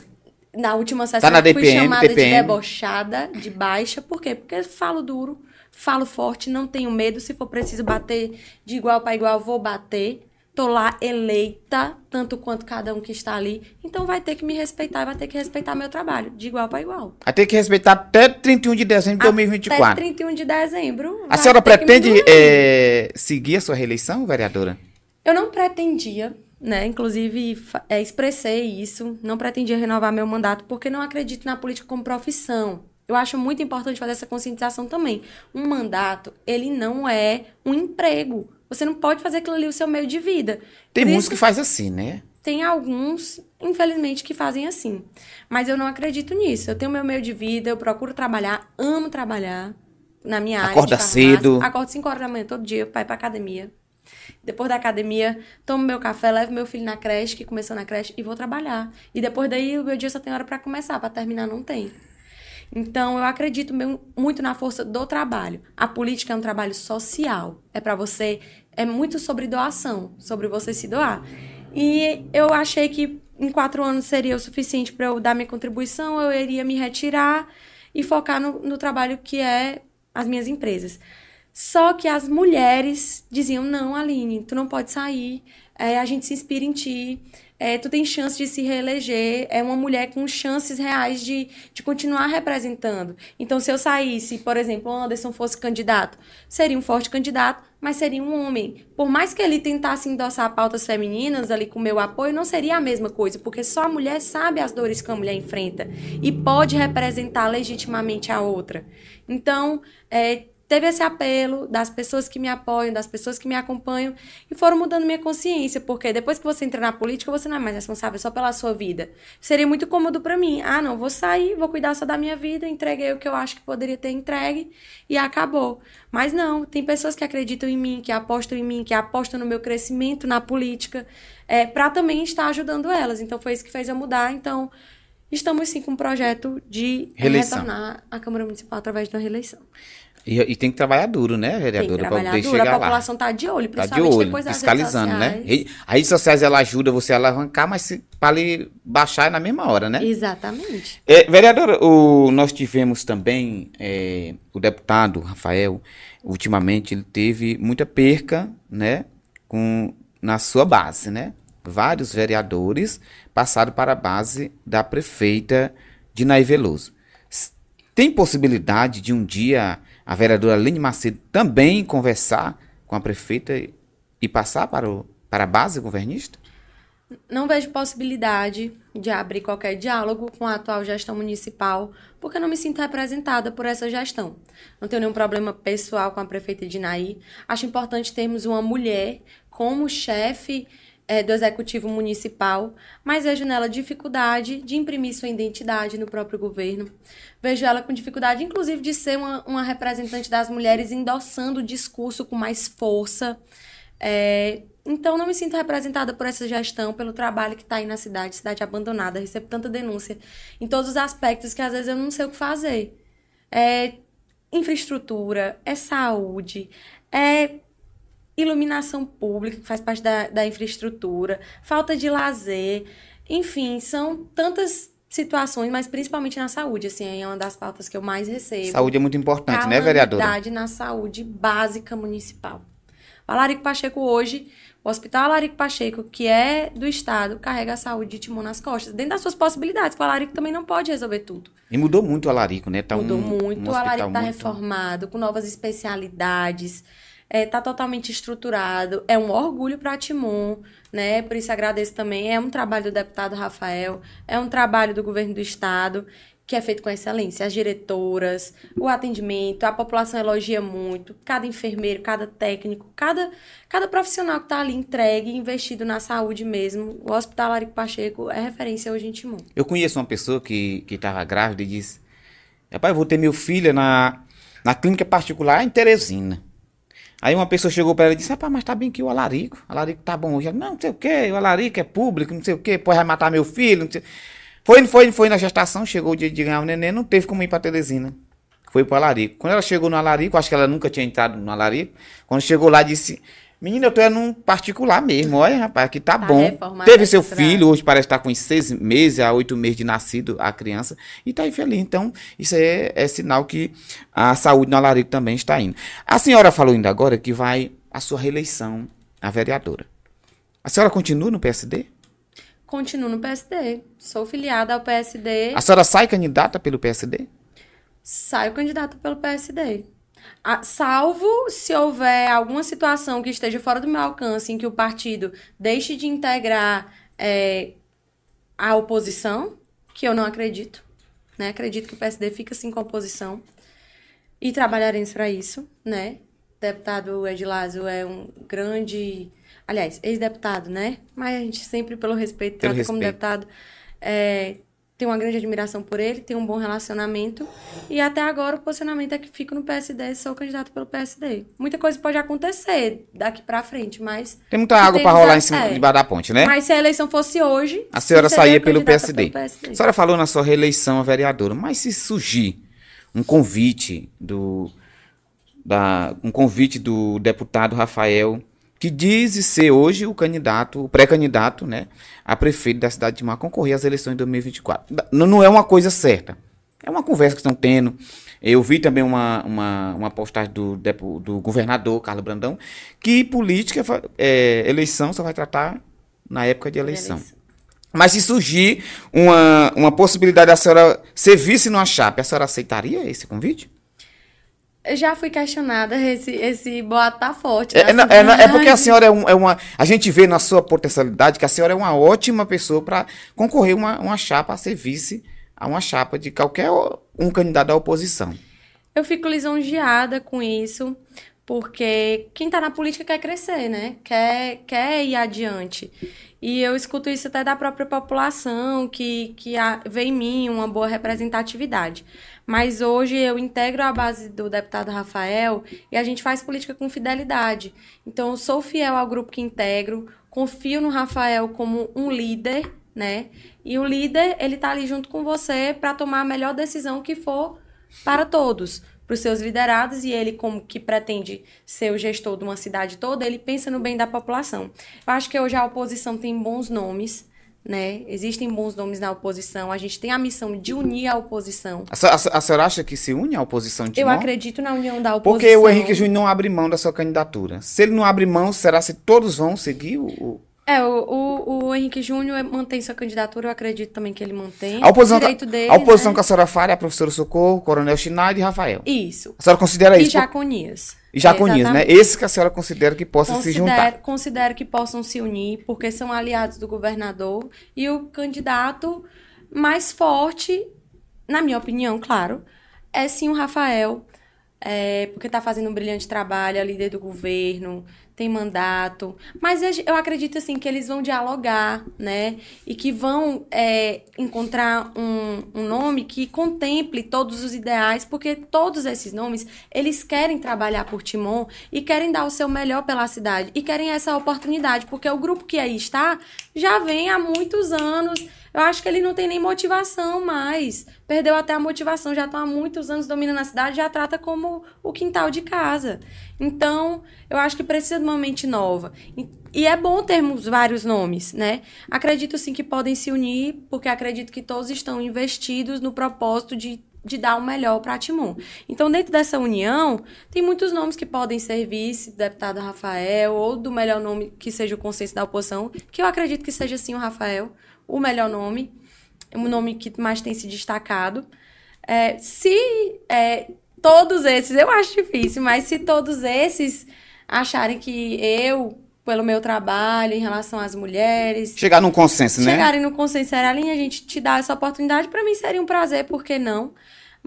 Na última sessão tá na DPM, fui chamada DPM. de debochada, de baixa. Por quê? Porque falo duro, falo forte, não tenho medo. Se for preciso bater de igual para igual, vou bater tô lá eleita, tanto quanto cada um que está ali. Então vai ter que me respeitar e vai ter que respeitar meu trabalho, de igual para igual. Vai ter que respeitar até 31 de dezembro de 2024. Até 31 de dezembro. A senhora pretende é, seguir a sua reeleição, vereadora? Eu não pretendia, né? Inclusive, é, expressei isso. Não pretendia renovar meu mandato porque não acredito na política como profissão. Eu acho muito importante fazer essa conscientização também. Um mandato, ele não é um emprego. Você não pode fazer aquilo ali o seu meio de vida. Tem Por muitos que faz assim, né? Tem alguns, infelizmente, que fazem assim. Mas eu não acredito nisso. Eu tenho meu meio de vida, eu procuro trabalhar, amo trabalhar na minha área. Acorda cedo. Acordo 5 horas da manhã todo dia para ir pra academia. Depois da academia, tomo meu café, levo meu filho na creche, que começou na creche, e vou trabalhar. E depois daí, o meu dia só tem hora para começar, para terminar não tem. Então, eu acredito muito na força do trabalho. A política é um trabalho social. É para você. É muito sobre doação, sobre você se doar. E eu achei que em quatro anos seria o suficiente para eu dar minha contribuição, eu iria me retirar e focar no, no trabalho que é as minhas empresas. Só que as mulheres diziam: não, Aline, tu não pode sair, é, a gente se inspira em ti é, tu tem chance de se reeleger, é uma mulher com chances reais de, de continuar representando. Então, se eu saísse, por exemplo, o Anderson fosse candidato, seria um forte candidato, mas seria um homem. Por mais que ele tentasse endossar pautas femininas ali com meu apoio, não seria a mesma coisa, porque só a mulher sabe as dores que a mulher enfrenta e pode representar legitimamente a outra. Então, é, teve esse apelo das pessoas que me apoiam, das pessoas que me acompanham e foram mudando minha consciência, porque depois que você entra na política, você não é mais responsável só pela sua vida. Seria muito cômodo para mim. Ah, não, vou sair, vou cuidar só da minha vida, entreguei o que eu acho que poderia ter entregue e acabou. Mas não, tem pessoas que acreditam em mim, que apostam em mim, que apostam no meu crescimento na política, é, para também estar ajudando elas. Então foi isso que fez eu mudar. Então, estamos sim com um projeto de reeleição. retornar à Câmara Municipal através uma reeleição. E, e, tem que trabalhar duro, né, vereadora? Tem que trabalhar duro. A população está de olho, tá de olho, depois das fiscalizando, redes né? As redes sociais ela ajuda você a alavancar, mas para ali baixar é na mesma hora, né? Exatamente. É, vereadora, o, nós tivemos também é, o deputado Rafael, ultimamente ele teve muita perca, né, com na sua base, né? Vários vereadores passaram para a base da prefeita de Veloso. Tem possibilidade de um dia a vereadora Aline Macedo também conversar com a prefeita e passar para, o, para a base governista? Não vejo possibilidade de abrir qualquer diálogo com a atual gestão municipal, porque não me sinto representada por essa gestão. Não tenho nenhum problema pessoal com a prefeita de Naí. Acho importante termos uma mulher como chefe é, do executivo municipal, mas vejo nela dificuldade de imprimir sua identidade no próprio governo. Vejo ela com dificuldade, inclusive, de ser uma, uma representante das mulheres endossando o discurso com mais força. É, então, não me sinto representada por essa gestão, pelo trabalho que está aí na cidade, cidade abandonada. Recebo tanta denúncia em todos os aspectos que às vezes eu não sei o que fazer. É infraestrutura, é saúde, é iluminação pública, que faz parte da, da infraestrutura, falta de lazer, enfim, são tantas situações, mas principalmente na saúde, assim, é uma das pautas que eu mais recebo. Saúde é muito importante, né, vereadora? Calamidade na saúde básica municipal. O Alarico Pacheco hoje, o Hospital Alarico Pacheco, que é do Estado, carrega a saúde de Timon nas costas, dentro das suas possibilidades, o Alarico também não pode resolver tudo. E mudou muito o Alarico, né? Tá mudou um, muito, um o Alarico está muito... reformado, com novas especialidades, é, tá totalmente estruturado. É um orgulho para Timon, né? Por isso agradeço também. É um trabalho do deputado Rafael, é um trabalho do governo do estado que é feito com excelência. As diretoras, o atendimento, a população elogia muito. Cada enfermeiro, cada técnico, cada, cada profissional que está ali entregue, investido na saúde mesmo. O Hospital Larico Pacheco é referência hoje em Timon. Eu conheço uma pessoa que estava grávida e disse: Rapaz, vou ter meu filho na, na clínica particular em Teresina. Aí uma pessoa chegou para ela e disse: Rapaz, mas tá bem que o Alarico. O Alarico tá bom hoje. Não, não sei o quê, o Alarico é público, não sei o quê, depois vai matar meu filho. Não sei. Foi, foi, foi na gestação, chegou o dia de ganhar o neném, não teve como ir pra Teresina. Foi pro Alarico. Quando ela chegou no Alarico, acho que ela nunca tinha entrado no Alarico. Quando chegou lá, disse: Menina, eu tô num particular mesmo. Olha, rapaz, aqui tá, tá bom. Teve seu filho, hoje parece estar tá com seis meses a oito meses de nascido a criança. E tá aí feliz. Então, isso é, é sinal que a saúde no Alarico também está indo. A senhora falou ainda agora que vai a sua reeleição a vereadora. A senhora continua no PSD? Continuo no PSD. Sou filiada ao PSD. A senhora sai candidata pelo PSD? Saio candidata pelo PSD. A, salvo se houver alguma situação que esteja fora do meu alcance, em que o partido deixe de integrar é, a oposição, que eu não acredito. Né? Acredito que o PSD fica assim com a oposição. E trabalharemos para isso, né? O deputado Edilásio é um grande. Aliás, ex-deputado, né? Mas a gente sempre, pelo respeito, trata como deputado. É, tenho uma grande admiração por ele, tenho um bom relacionamento. E até agora o posicionamento é que fico no PSD, sou candidato pelo PSD. Muita coisa pode acontecer daqui para frente, mas. Tem muita água para rolar em cima é. debaixo da ponte, né? Mas se a eleição fosse hoje. A senhora saía pelo PSD. pelo PSD. A senhora falou na sua reeleição a vereadora, mas se surgir um convite do. Da, um convite do deputado Rafael que diz ser hoje o candidato, o pré-candidato, né, a prefeito da cidade de Mar concorrer às eleições de 2024. Não, é uma coisa certa. É uma conversa que estão tendo. Eu vi também uma, uma, uma postagem do, do governador Carlos Brandão que política, é, eleição só vai tratar na época de eleição. eleição. Mas se surgir uma, uma possibilidade da senhora ser vice numa chapa, a senhora aceitaria esse convite? Já fui questionada, esse, esse boato tá forte. É, é, é, porque a senhora é, um, é, uma. A gente vê na sua potencialidade que a senhora é uma ótima pessoa para concorrer uma, uma chapa a ser vice a uma chapa de qualquer um candidato da oposição. Eu fico lisonjeada com isso, porque quem está na política quer crescer, né? Quer, quer ir adiante. E eu escuto isso até da própria população, que, que vê em mim uma boa representatividade. Mas hoje eu integro a base do deputado Rafael e a gente faz política com fidelidade. Então, eu sou fiel ao grupo que integro, confio no Rafael como um líder, né? E o líder, ele tá ali junto com você para tomar a melhor decisão que for para todos, para os seus liderados e ele como que pretende ser o gestor de uma cidade toda, ele pensa no bem da população. Eu acho que hoje a oposição tem bons nomes, né? Existem bons nomes na oposição. A gente tem a missão de unir a oposição. A, a, a senhora acha que se une à oposição de Eu acredito na união da oposição. Porque o Henrique Júnior não abre mão da sua candidatura. Se ele não abre mão, será se todos vão seguir o... É, o, o, o Henrique Júnior mantém sua candidatura, eu acredito também que ele mantém. A oposição, direito dele, a oposição né? que a senhora a professora Socorro, Coronel Schneider e Rafael. Isso. A senhora considera e isso? E Jaconias. E Jaconias, né? Esse que a senhora considera que possa considero, se juntar. Considero que possam se unir, porque são aliados do governador. E o candidato mais forte, na minha opinião, claro, é sim o Rafael é, porque está fazendo um brilhante trabalho, é líder do governo, tem mandato. Mas eu acredito assim que eles vão dialogar, né? E que vão é, encontrar um, um nome que contemple todos os ideais, porque todos esses nomes eles querem trabalhar por Timon e querem dar o seu melhor pela cidade e querem essa oportunidade, porque o grupo que aí está já vem há muitos anos eu acho que ele não tem nem motivação mais. Perdeu até a motivação, já está há muitos anos dominando a cidade, já trata como o quintal de casa. Então, eu acho que precisa de uma mente nova. E é bom termos vários nomes, né? Acredito sim que podem se unir, porque acredito que todos estão investidos no propósito de de dar o melhor para Timon. Então, dentro dessa união, tem muitos nomes que podem ser vice, deputado Rafael, ou do melhor nome que seja o consenso da oposição, que eu acredito que seja sim o Rafael, o melhor nome, o nome que mais tem se destacado. É, se é, todos esses, eu acho difícil, mas se todos esses acharem que eu, pelo meu trabalho em relação às mulheres. Chegar num consenso, né? Chegarem no consenso, a gente te dá essa oportunidade, para mim seria um prazer, por que não?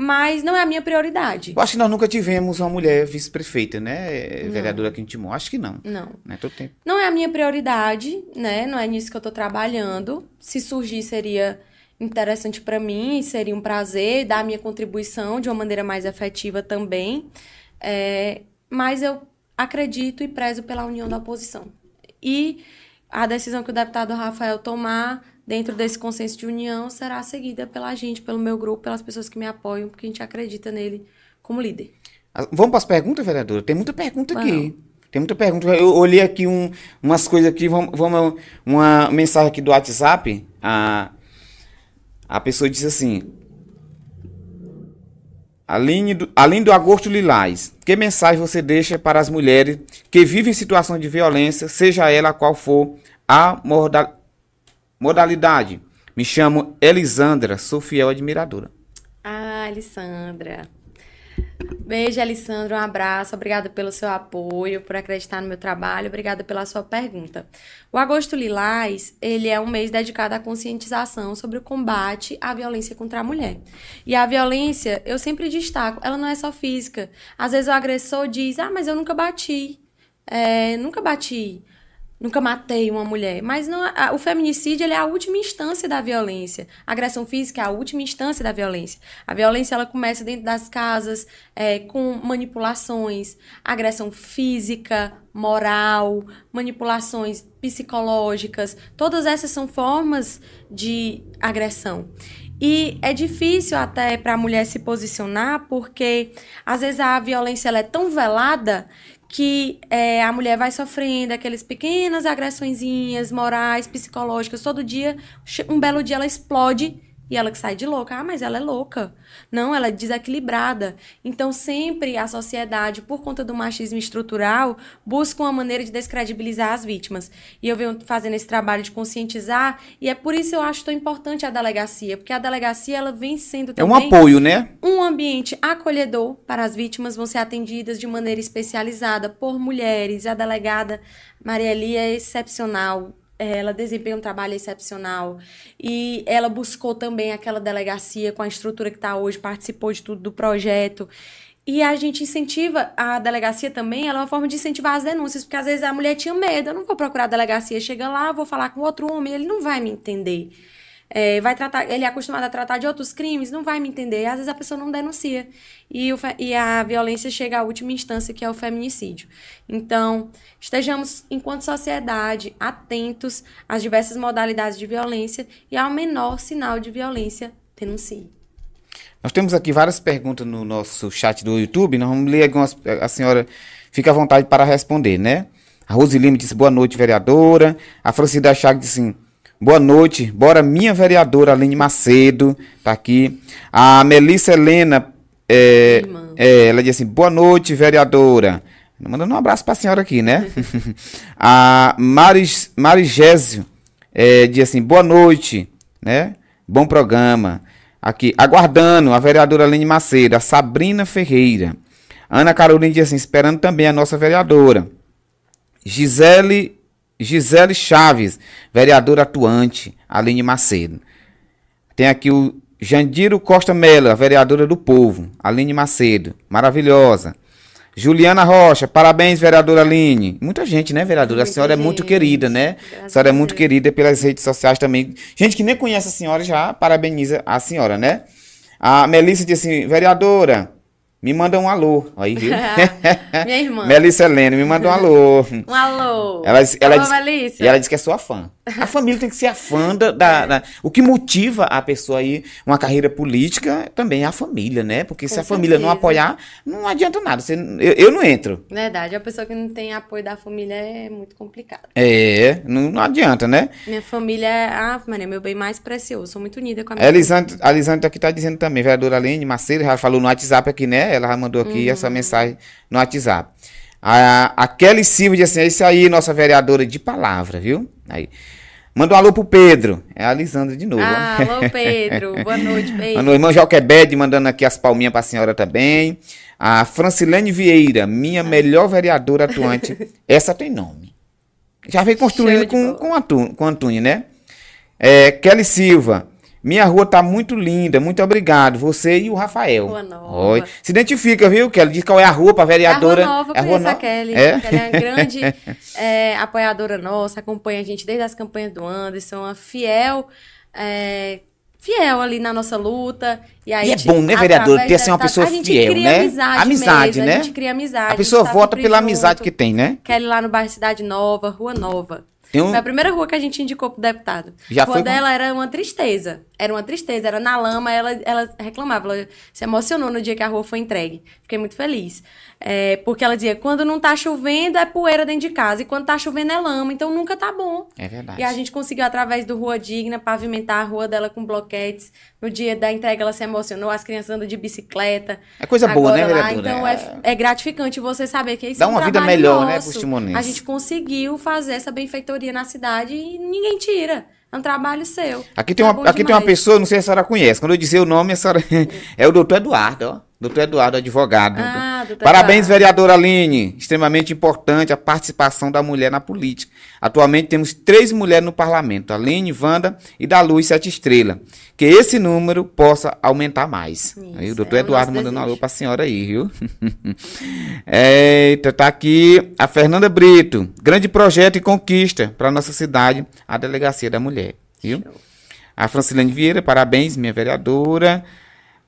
Mas não é a minha prioridade. Eu acho que nós nunca tivemos uma mulher vice-prefeita, né? Não. Vereadora aqui em Timon. Acho que não. Não. Né? Todo tempo. Não é a minha prioridade, né? Não é nisso que eu tô trabalhando. Se surgir, seria interessante para mim, seria um prazer dar a minha contribuição de uma maneira mais efetiva também. É, mas eu acredito e prezo pela união da oposição. E a decisão que o deputado Rafael tomar dentro desse consenso de união, será seguida pela gente, pelo meu grupo, pelas pessoas que me apoiam, porque a gente acredita nele como líder. Ah, vamos para as perguntas, vereadora? Tem muita pergunta aqui. Tem muita pergunta. Eu olhei aqui um, umas coisas aqui, vamos, vamos, uma mensagem aqui do WhatsApp. A, a pessoa disse assim: Além do, além do agosto lilás, que mensagem você deixa para as mulheres que vivem em situação de violência, seja ela qual for a modalidade? Modalidade. Me chamo Elisandra, sou fiel admiradora. Ah, Elisandra. Beijo, Alessandro. Um abraço. Obrigada pelo seu apoio, por acreditar no meu trabalho. Obrigada pela sua pergunta. O Agosto Lilás, ele é um mês dedicado à conscientização sobre o combate à violência contra a mulher. E a violência, eu sempre destaco, ela não é só física. Às vezes o agressor diz, ah, mas eu nunca bati. É, nunca bati nunca matei uma mulher. Mas não, a, o feminicídio é a última instância da violência. A agressão física é a última instância da violência. A violência ela começa dentro das casas é, com manipulações, agressão física, moral, manipulações psicológicas. Todas essas são formas de agressão. E é difícil até para a mulher se posicionar, porque às vezes a violência é tão velada que é, a mulher vai sofrendo aquelas pequenas agressõezinhas morais, psicológicas, todo dia, um belo dia ela explode e ela que sai de louca. Ah, mas ela é louca. Não, ela é desequilibrada. Então, sempre a sociedade, por conta do machismo estrutural, busca uma maneira de descredibilizar as vítimas. E eu venho fazendo esse trabalho de conscientizar, e é por isso eu acho tão importante a delegacia, porque a delegacia ela vem sendo também É um apoio, né? Um ambiente acolhedor para as vítimas, vão ser atendidas de maneira especializada por mulheres. A delegada Maria Elia é excepcional, ela desempenha um trabalho excepcional e ela buscou também aquela delegacia com a estrutura que está hoje, participou de tudo do projeto. E a gente incentiva a delegacia também, ela é uma forma de incentivar as denúncias, porque às vezes a mulher tinha medo, eu não vou procurar a delegacia, chega lá, vou falar com outro homem, ele não vai me entender é, vai tratar, ele é acostumado a tratar de outros crimes, não vai me entender. Às vezes a pessoa não denuncia. E, o, e a violência chega à última instância, que é o feminicídio. Então, estejamos, enquanto sociedade, atentos às diversas modalidades de violência e ao menor sinal de violência, denuncie. Nós temos aqui várias perguntas no nosso chat do YouTube. Nós vamos ler algumas. A senhora fica à vontade para responder, né? A Rose Lima disse boa noite, vereadora. A Francida Chagas disse assim. Boa noite. Bora, minha vereadora Aline Macedo, tá aqui. A Melissa Helena, é, é, ela diz assim: boa noite, vereadora. Mandando um abraço pra senhora aqui, né? [laughs] a Maris, Marigésio é, diz assim: boa noite, né? Bom programa. Aqui, aguardando a vereadora Aline Macedo, a Sabrina Ferreira. Ana Carolina diz assim: esperando também a nossa vereadora. Gisele Gisele Chaves, vereadora atuante, Aline Macedo. Tem aqui o Jandiro Costa Mello, a vereadora do povo. Aline Macedo, maravilhosa. Juliana Rocha, parabéns, vereadora Aline. Muita gente, né, vereadora? Muita a senhora é muito querida, né? Graças a senhora é muito querida pelas redes sociais também. Gente que nem conhece a senhora já parabeniza a senhora, né? A Melissa disse assim, vereadora, me manda um alô. Aí, viu? [laughs] Minha irmã. Melissa Helena, me manda um alô. Um alô. Ela, ela, Alô, diz, Melissa. e ela diz que é sua fã. A família tem que ser a fã da, da- da- O que motiva a pessoa aí, uma carreira política, também é a família, né? Porque se Com a família não certeza. apoiar, não adianta nada. Você- eu, eu não entro. Verdade, a pessoa que não tem apoio da família é muito complicado. É, não, não adianta, né? Minha família é, ah, mano, é meu bem mais precioso. Sou muito unida com a minha A Elisandra, a Elisandra aqui tá dizendo também, vereadora Aline Macedo, já falou no WhatsApp aqui, né? Ela mandou aqui Uhum. essa mensagem no WhatsApp. A, a Kelly Silva disse assim, é isso aí, nossa vereadora de palavra, viu? Aí. Manda um alô pro Pedro. É a Elisandra de novo. Ah, alô, Pedro. [laughs] Boa noite, Pedro. Mano, o irmão Joquebed mandando aqui as palminhas pra senhora também. A Francilene Vieira, minha melhor vereadora atuante. [laughs] Essa tem nome. Já veio construindo com, com, Atu, com Antônio, né? É, Kelly Silva, minha rua tá muito linda, muito obrigado. Você e o Rafael. Rua Nova. Oi. Se identifica, viu, Kelly? Diz qual é a rua pra vereadora. É a Rua Nova, É a conheço a Nova? Kelly. É? Kelly é uma grande [laughs] é, apoiadora nossa, acompanha a gente desde as campanhas do Anderson, uma fiel, é, fiel ali na nossa luta. E, aí, E é bom, né, vereadora, através ter assim uma da- pessoa a gente fiel, cria né? Amizade, Amizade, mesmo, né? A gente cria amizade. A pessoa gente tá vota pela amizade junto. que tem, né? Kelly lá no bairro Cidade Nova, Rua Nova. Um- Foi a primeira rua que a gente indicou pro deputado. Já a rua foi dela era uma tristeza. Era uma tristeza, era na lama, ela, ela reclamava, ela se emocionou no dia que a rua foi entregue. Fiquei muito feliz. É, porque ela dizia, quando não tá chovendo é poeira dentro de casa, e quando tá chovendo é lama, então nunca tá bom. É verdade. E a gente conseguiu, através do Rua Digna, pavimentar a rua dela com bloquetes. No dia da entrega ela se emocionou, as crianças andam de bicicleta. É coisa boa, né, lá, vereadora? Então é, é gratificante você saber que isso Dá é um uma vida melhor, né, nosso. pros timonenses. A gente conseguiu fazer essa benfeitoria na cidade e ninguém tira. É um trabalho seu. Aqui tem É uma, bom aqui tem uma pessoa, não sei se a senhora conhece. Quando eu dizer o nome, a senhora. [laughs] É o doutor Eduardo, ó. Doutor Eduardo, advogado. Ah, doutor Parabéns, Eduardo. vereadora Aline. Extremamente importante a participação da mulher na política. Atualmente temos três mulheres no parlamento: Aline, Wanda e da Luz Sete Estrela. Que esse número possa aumentar mais. Isso, aí o doutor é Eduardo mandando um alô desejo. pra senhora aí, viu? [laughs] Eita, tá aqui a Fernanda Brito. Grande projeto e conquista para nossa cidade, a Delegacia da Mulher, viu? A Francilene Vieira, parabéns, minha vereadora.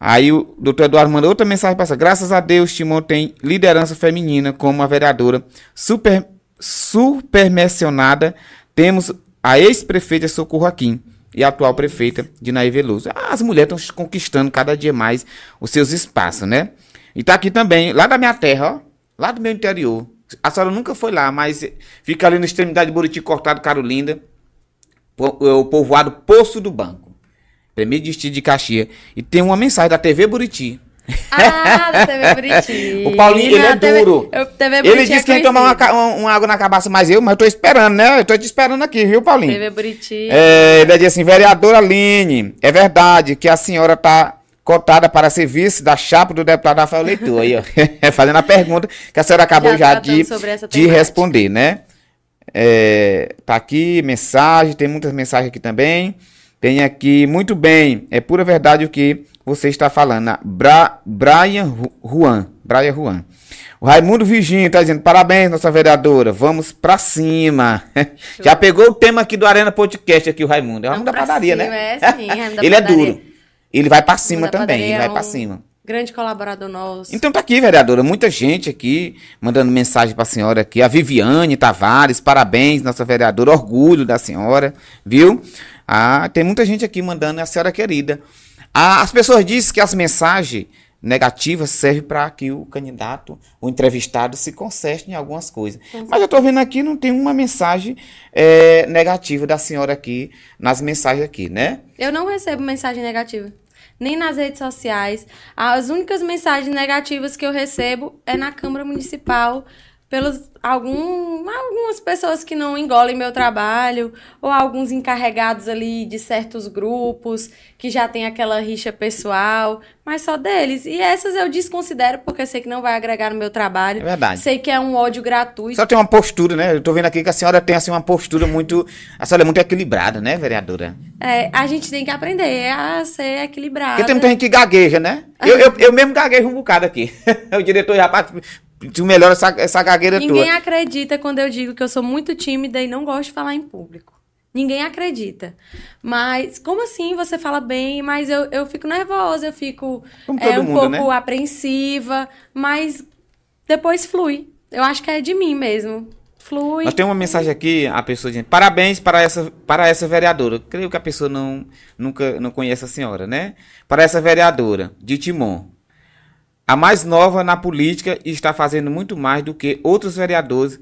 Aí o doutor Eduardo mandou outra mensagem para essa. Graças a Deus, Timon tem liderança feminina como a vereadora super, super mencionada. Temos a ex-prefeita Socorro Aquim e a atual prefeita Dinaí Veloso. As mulheres estão conquistando cada dia mais os seus espaços, né? E tá aqui também, lá da minha terra, ó, lá do meu interior. A senhora nunca foi lá, mas fica ali na extremidade de Buriti Cortado, Carolinda é o povoado Poço do Banco. Primeiro distrito de Caxias. E tem uma mensagem da TV Buriti. Ah, da TV Buriti. [laughs] O Paulinho, ele é TV duro. eu- TV Ele é disse que ia tomar uma, uma- uma água na cabaça, mas eu, mas eu tô esperando, né? Eu tô te esperando aqui, viu, Paulinho? TV Buriti. É, ele disse assim, vereadora Aline, é verdade que a senhora tá cotada para ser vice da chapa do deputado Rafael Leitor. Aí, ó, [laughs] fazendo a pergunta que a senhora acabou Já já, tratando de, de responder, né? É, tá aqui, mensagem, tem muitas mensagens aqui também. Tem aqui, muito bem, é pura verdade o que você está falando. A Bra, Brian Juan, Brian Juan. O Raimundo Virginho está dizendo, parabéns, nossa vereadora, vamos pra cima. [laughs] Já pegou o tema aqui do Arena Podcast aqui, o Raimundo. É o Raimundo da padaria, cima, né? é sim, [laughs] Raimundo da ele é padaria. duro. Ele vai pra cima também, ele vai é pra um cima. Grande colaborador nosso. Então tá aqui, vereadora, muita gente aqui mandando mensagem pra senhora aqui. A Viviane Tavares, parabéns, nossa vereadora, orgulho da senhora, viu? Ah, tem muita gente aqui mandando, a senhora querida. Ah, as pessoas dizem que as mensagens negativas servem para que o candidato, o entrevistado, se conserte em algumas coisas. Mas eu tô vendo aqui, não tem uma mensagem eh, negativa da senhora aqui, nas mensagens aqui, né? Eu não recebo mensagem negativa. Nem nas redes sociais. As únicas mensagens negativas que eu recebo é na Câmara Municipal pelos algum, algumas pessoas que não engolem meu trabalho, ou alguns encarregados ali de certos grupos que já tem aquela rixa pessoal, mas só deles. E essas eu desconsidero porque sei que não vai agregar no meu trabalho. É verdade. Sei que é um ódio gratuito. Só tem uma postura, né? Eu tô vendo aqui que a senhora tem assim uma postura muito, a senhora é muito equilibrada, né, vereadora? É, a gente tem que aprender a ser equilibrada. Porque tem muita gente que gagueja, né? Eu, eu, eu mesmo gaguejo um bocado aqui. [laughs] o diretor já Tu melhora essa, essa gagueira Ninguém tua. Ninguém acredita quando eu digo que eu sou muito tímida e não gosto de falar em público. Ninguém acredita. Mas, como assim você fala bem? Mas eu, eu fico nervosa, eu fico é, um mundo, pouco né? apreensiva, mas depois flui. Eu acho que é de mim mesmo. Flui. Nós temos uma mensagem aqui, a pessoa dizendo, parabéns para essa, para essa vereadora. Creio que a pessoa não, nunca não conhece a senhora, né? Para essa vereadora de Timon a mais nova na política e está fazendo muito mais do que outros vereadores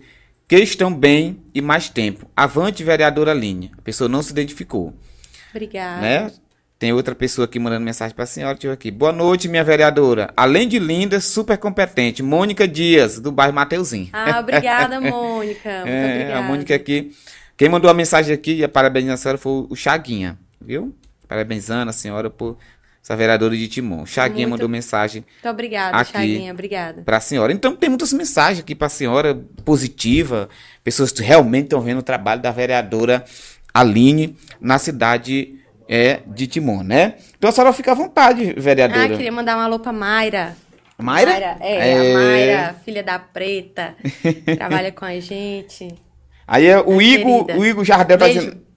que estão bem e mais tempo. Avante, vereadora Linha. A pessoa não se identificou. Obrigada. Né? Tem outra pessoa aqui mandando mensagem para a senhora. Deixa eu aqui. Boa noite, minha vereadora. Além de linda, super competente. Mônica Dias, do bairro Mateuzinho. Ah, obrigada, [laughs] Mônica. Muito é, obrigada. A Mônica aqui. Quem mandou a mensagem aqui e parabenizando a senhora foi o Chaguinha, viu? Parabenizando a senhora por essa vereadora de Timon. Chaguinha Muito... mandou mensagem. Muito obrigada, aqui Chaguinha, obrigada. Para a senhora. Então tem muitas mensagens aqui para a senhora positiva, pessoas que realmente estão vendo o trabalho da vereadora Aline na cidade é, de Timon, né? Então a senhora fica à vontade, vereadora. Ah, queria mandar um alô para Mayra. Mayra? Mayra é, é, a Mayra, filha da Preta, [laughs] trabalha com a gente. Aí é o Igor, o Igor Jardel tá dizendo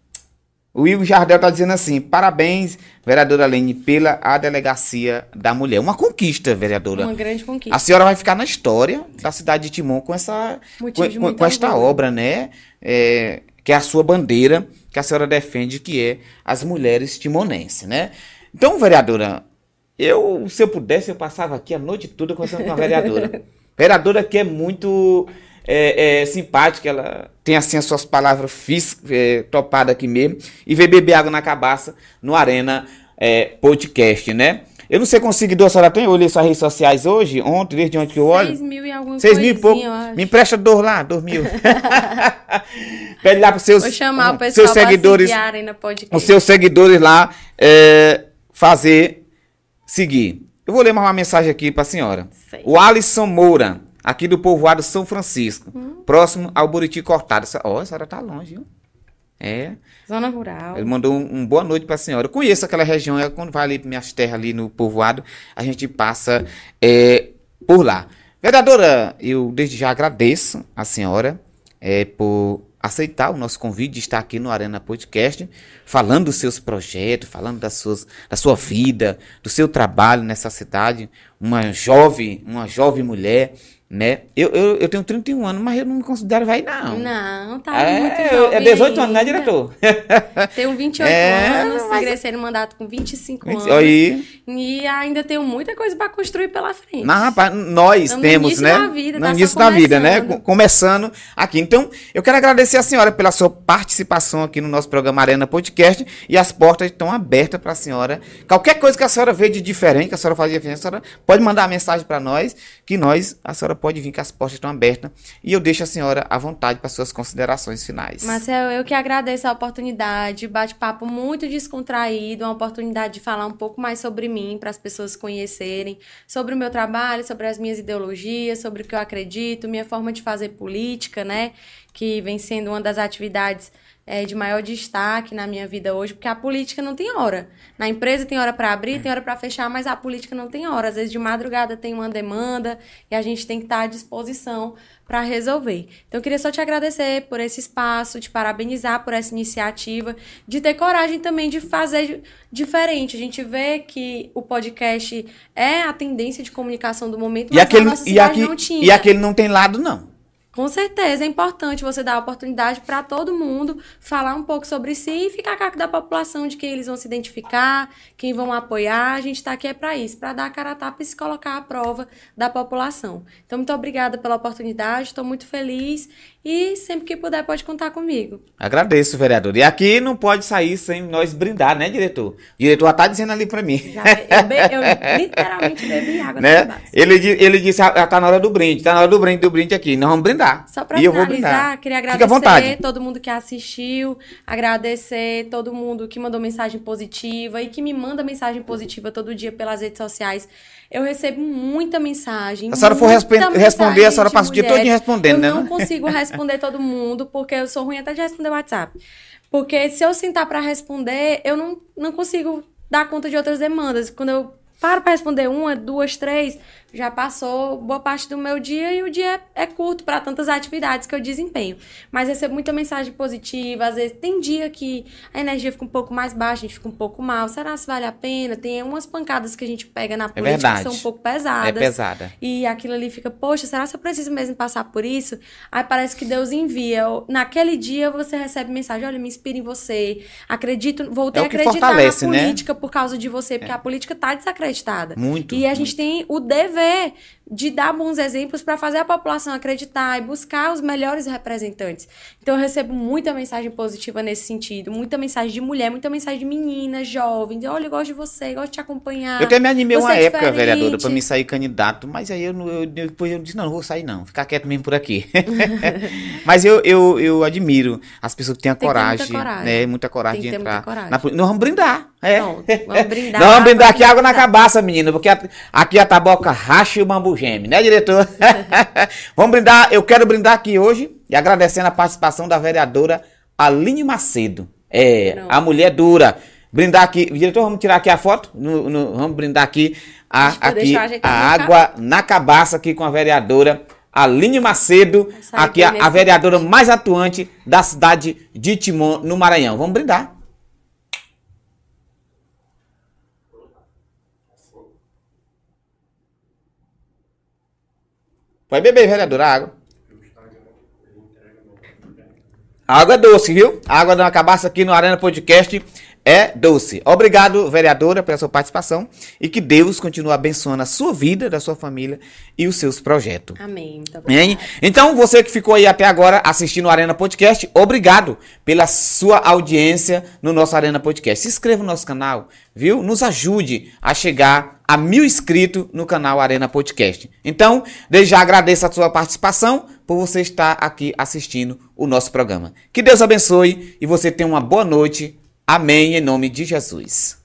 o Igor Jardel está dizendo assim: parabéns, vereadora Lene, pela a delegacia da mulher. Uma conquista, vereadora. Uma grande conquista. A senhora vai ficar na história da cidade de Timon com essa com, com, com esta obra, né? É, que é a sua bandeira que a senhora defende, que é as mulheres timonenses, né? Então, vereadora, eu, se eu pudesse, eu passava aqui a noite toda conversando com a vereadora. [laughs] vereadora que é muito é, é, simpática, ela tem assim as suas palavras fis, é, topadas aqui mesmo, e vem beber água na cabaça no Arena é, Podcast, né? Eu não sei com seguidor a senhora tem, eu olhei suas redes sociais hoje, ontem, desde onde que eu olho. 6 mil e alguns Seis mil e pouco. Me empresta dois lá, dois mil. [laughs] Pede lá para seus, Vou chamar o seus seguidores, os seus seguidores lá é, fazer, seguir. Eu vou ler mais uma mensagem aqui para a senhora. Sei. O Alisson Moura aqui do povoado São Francisco, hum. próximo ao Buriti Cortado. Ó, oh, a senhora tá longe, viu? É. Zona rural. Ele mandou um, um boa noite para a senhora. Eu conheço aquela região, é, quando vai ali para minhas terras ali no povoado, a gente passa é, por lá. Vereadora, eu desde já agradeço a senhora é, por aceitar o nosso convite de estar aqui no Arena Podcast, falando dos seus projetos, falando das suas, da sua vida, do seu trabalho nessa cidade, uma jovem, uma jovem mulher né? Eu, eu, eu tenho 31 anos, mas eu não me considero velho, não. Não, tá é, muito jovem. É 18 anos, né, diretor? [laughs] Tenho 28 é, anos, mas... ingressei no mandato com 25 anos. Aí. E ainda tenho muita coisa para construir pela frente. Mas, rapaz, nós Estamos temos, no né? Da vida, no tá início da vida, né? Começando aqui. Então, eu quero agradecer a senhora pela sua participação aqui no nosso programa Arena Podcast. E as portas estão abertas para a senhora. Qualquer coisa que a senhora vê de diferente, que a senhora fazia diferente, a senhora pode mandar uma mensagem para nós, que nós, a senhora pode vir que as portas estão abertas. E eu deixo a senhora à vontade para suas considerações finais. Marcel, eu que agradeço a oportunidade, bate-papo muito descontraído, uma oportunidade de falar um pouco mais sobre mim, para as pessoas conhecerem, sobre o meu trabalho, sobre as minhas ideologias, sobre o que eu acredito, minha forma de fazer política, né? Que vem sendo uma das atividades é, de maior destaque na minha vida hoje, porque a política não tem hora. Na empresa tem hora para abrir, tem hora para fechar, mas a política não tem hora. Às vezes de madrugada tem uma demanda e a gente tem que estar à disposição para resolver. Então eu queria só te agradecer por esse espaço, te parabenizar por essa iniciativa, de ter coragem também de fazer diferente. A gente vê que o podcast é a tendência de comunicação do momento, mas e aquele, nossa e não tinha. E aquele não tem lado não. Com certeza, é importante você dar a oportunidade para todo mundo falar um pouco sobre si e ficar a da população de quem eles vão se identificar, quem vão apoiar. A gente está aqui é para isso, para dar a cara a tapa e se colocar à prova da população. Então, muito obrigada pela oportunidade, estou muito feliz e sempre que puder pode contar comigo. Agradeço, vereador. E aqui não pode sair sem nós brindar, né, diretor? O diretor está dizendo ali para mim. Já, eu, be, eu, [laughs] literalmente bebi água né? Ele, ele disse, ah, tá na hora do brinde, tá na hora do brinde, do brinde aqui. Nós vamos brindar. Só vou finalizar, brindar. queria agradecer todo mundo que assistiu, agradecer todo mundo que mandou mensagem positiva e que me manda mensagem positiva todo dia pelas redes sociais. Eu recebo muita mensagem. Se a senhora for mensagem responder, a senhora passa o dia todo respondendo, eu né, Eu não consigo responder todo mundo, porque eu sou ruim até de responder WhatsApp. Porque se eu sentar pra responder, eu não, não consigo dar conta de outras demandas. Quando eu paro pra responder uma, duas, três, já passou boa parte do meu dia e o dia é curto para tantas atividades que eu desempenho. Mas recebo muita mensagem positiva, às vezes tem dia que a energia fica um pouco mais baixa, a gente fica um pouco mal. Será se vale a pena? Tem umas pancadas que a gente pega na política verdade. que são um pouco É pesadas. pesada. E aquilo ali fica, poxa, será que eu preciso mesmo passar por isso? Aí parece que Deus envia. Naquele dia você recebe mensagem, olha, me inspira em você. Acredito, voltei É a acreditar na né? política por causa de você, porque a política tá desacreditada. Muito, E a gente tem o dever ver de dar bons exemplos para fazer a população acreditar e buscar os melhores representantes. Então eu recebo muita mensagem positiva nesse sentido, muita mensagem de mulher, muita mensagem de meninas, jovens. Olha, eu gosto de você, gosto de te acompanhar. Eu até me animei uma é época, vereadora, pra me sair candidato, mas aí eu, não- eu- depois eu disse, não, não vou sair não, ficar quieto mesmo por aqui. [laughs] [laughs] mas eu, eu, eu admiro as pessoas que têm a Tem ter muita coragem, coragem. né, muita coragem de entrar. coragem. na Nós vamos brindar, é. Pronto, vamos brindar. [laughs] Nós vamos brindar aqui água na cabaça, menina, porque a- aqui a taboca racha e o bambu geme, né, diretor? [laughs] vamos brindar, eu quero brindar aqui hoje e agradecendo a participação da vereadora Aline Macedo. É, Pronto. a mulher dura. Brindar aqui, diretor, vamos tirar aqui a foto? No- no- vamos brindar aqui a, aqui, a minha água na cabaça aqui com a vereadora Aline Macedo, aqui a, a vereadora mais atuante da cidade de Timon, no Maranhão. Vamos brindar. Pode beber, vereadora, a água. Água é doce, viu? Água da cabaça aqui no Arena Podcast é doce. Obrigado, vereadora, pela sua participação e que Deus continue abençoando a sua vida, da sua família e os seus projetos. Amém. Hein? Então, você que ficou aí até agora assistindo o Arena Podcast, obrigado pela sua audiência no nosso Arena Podcast. Se inscreva no nosso canal, viu? Nos ajude a chegar a mil inscritos no canal Arena Podcast. Então, desde já agradeço a sua participação por você estar aqui assistindo o nosso programa. Que Deus abençoe e você tenha uma boa noite. Amém, em nome de Jesus.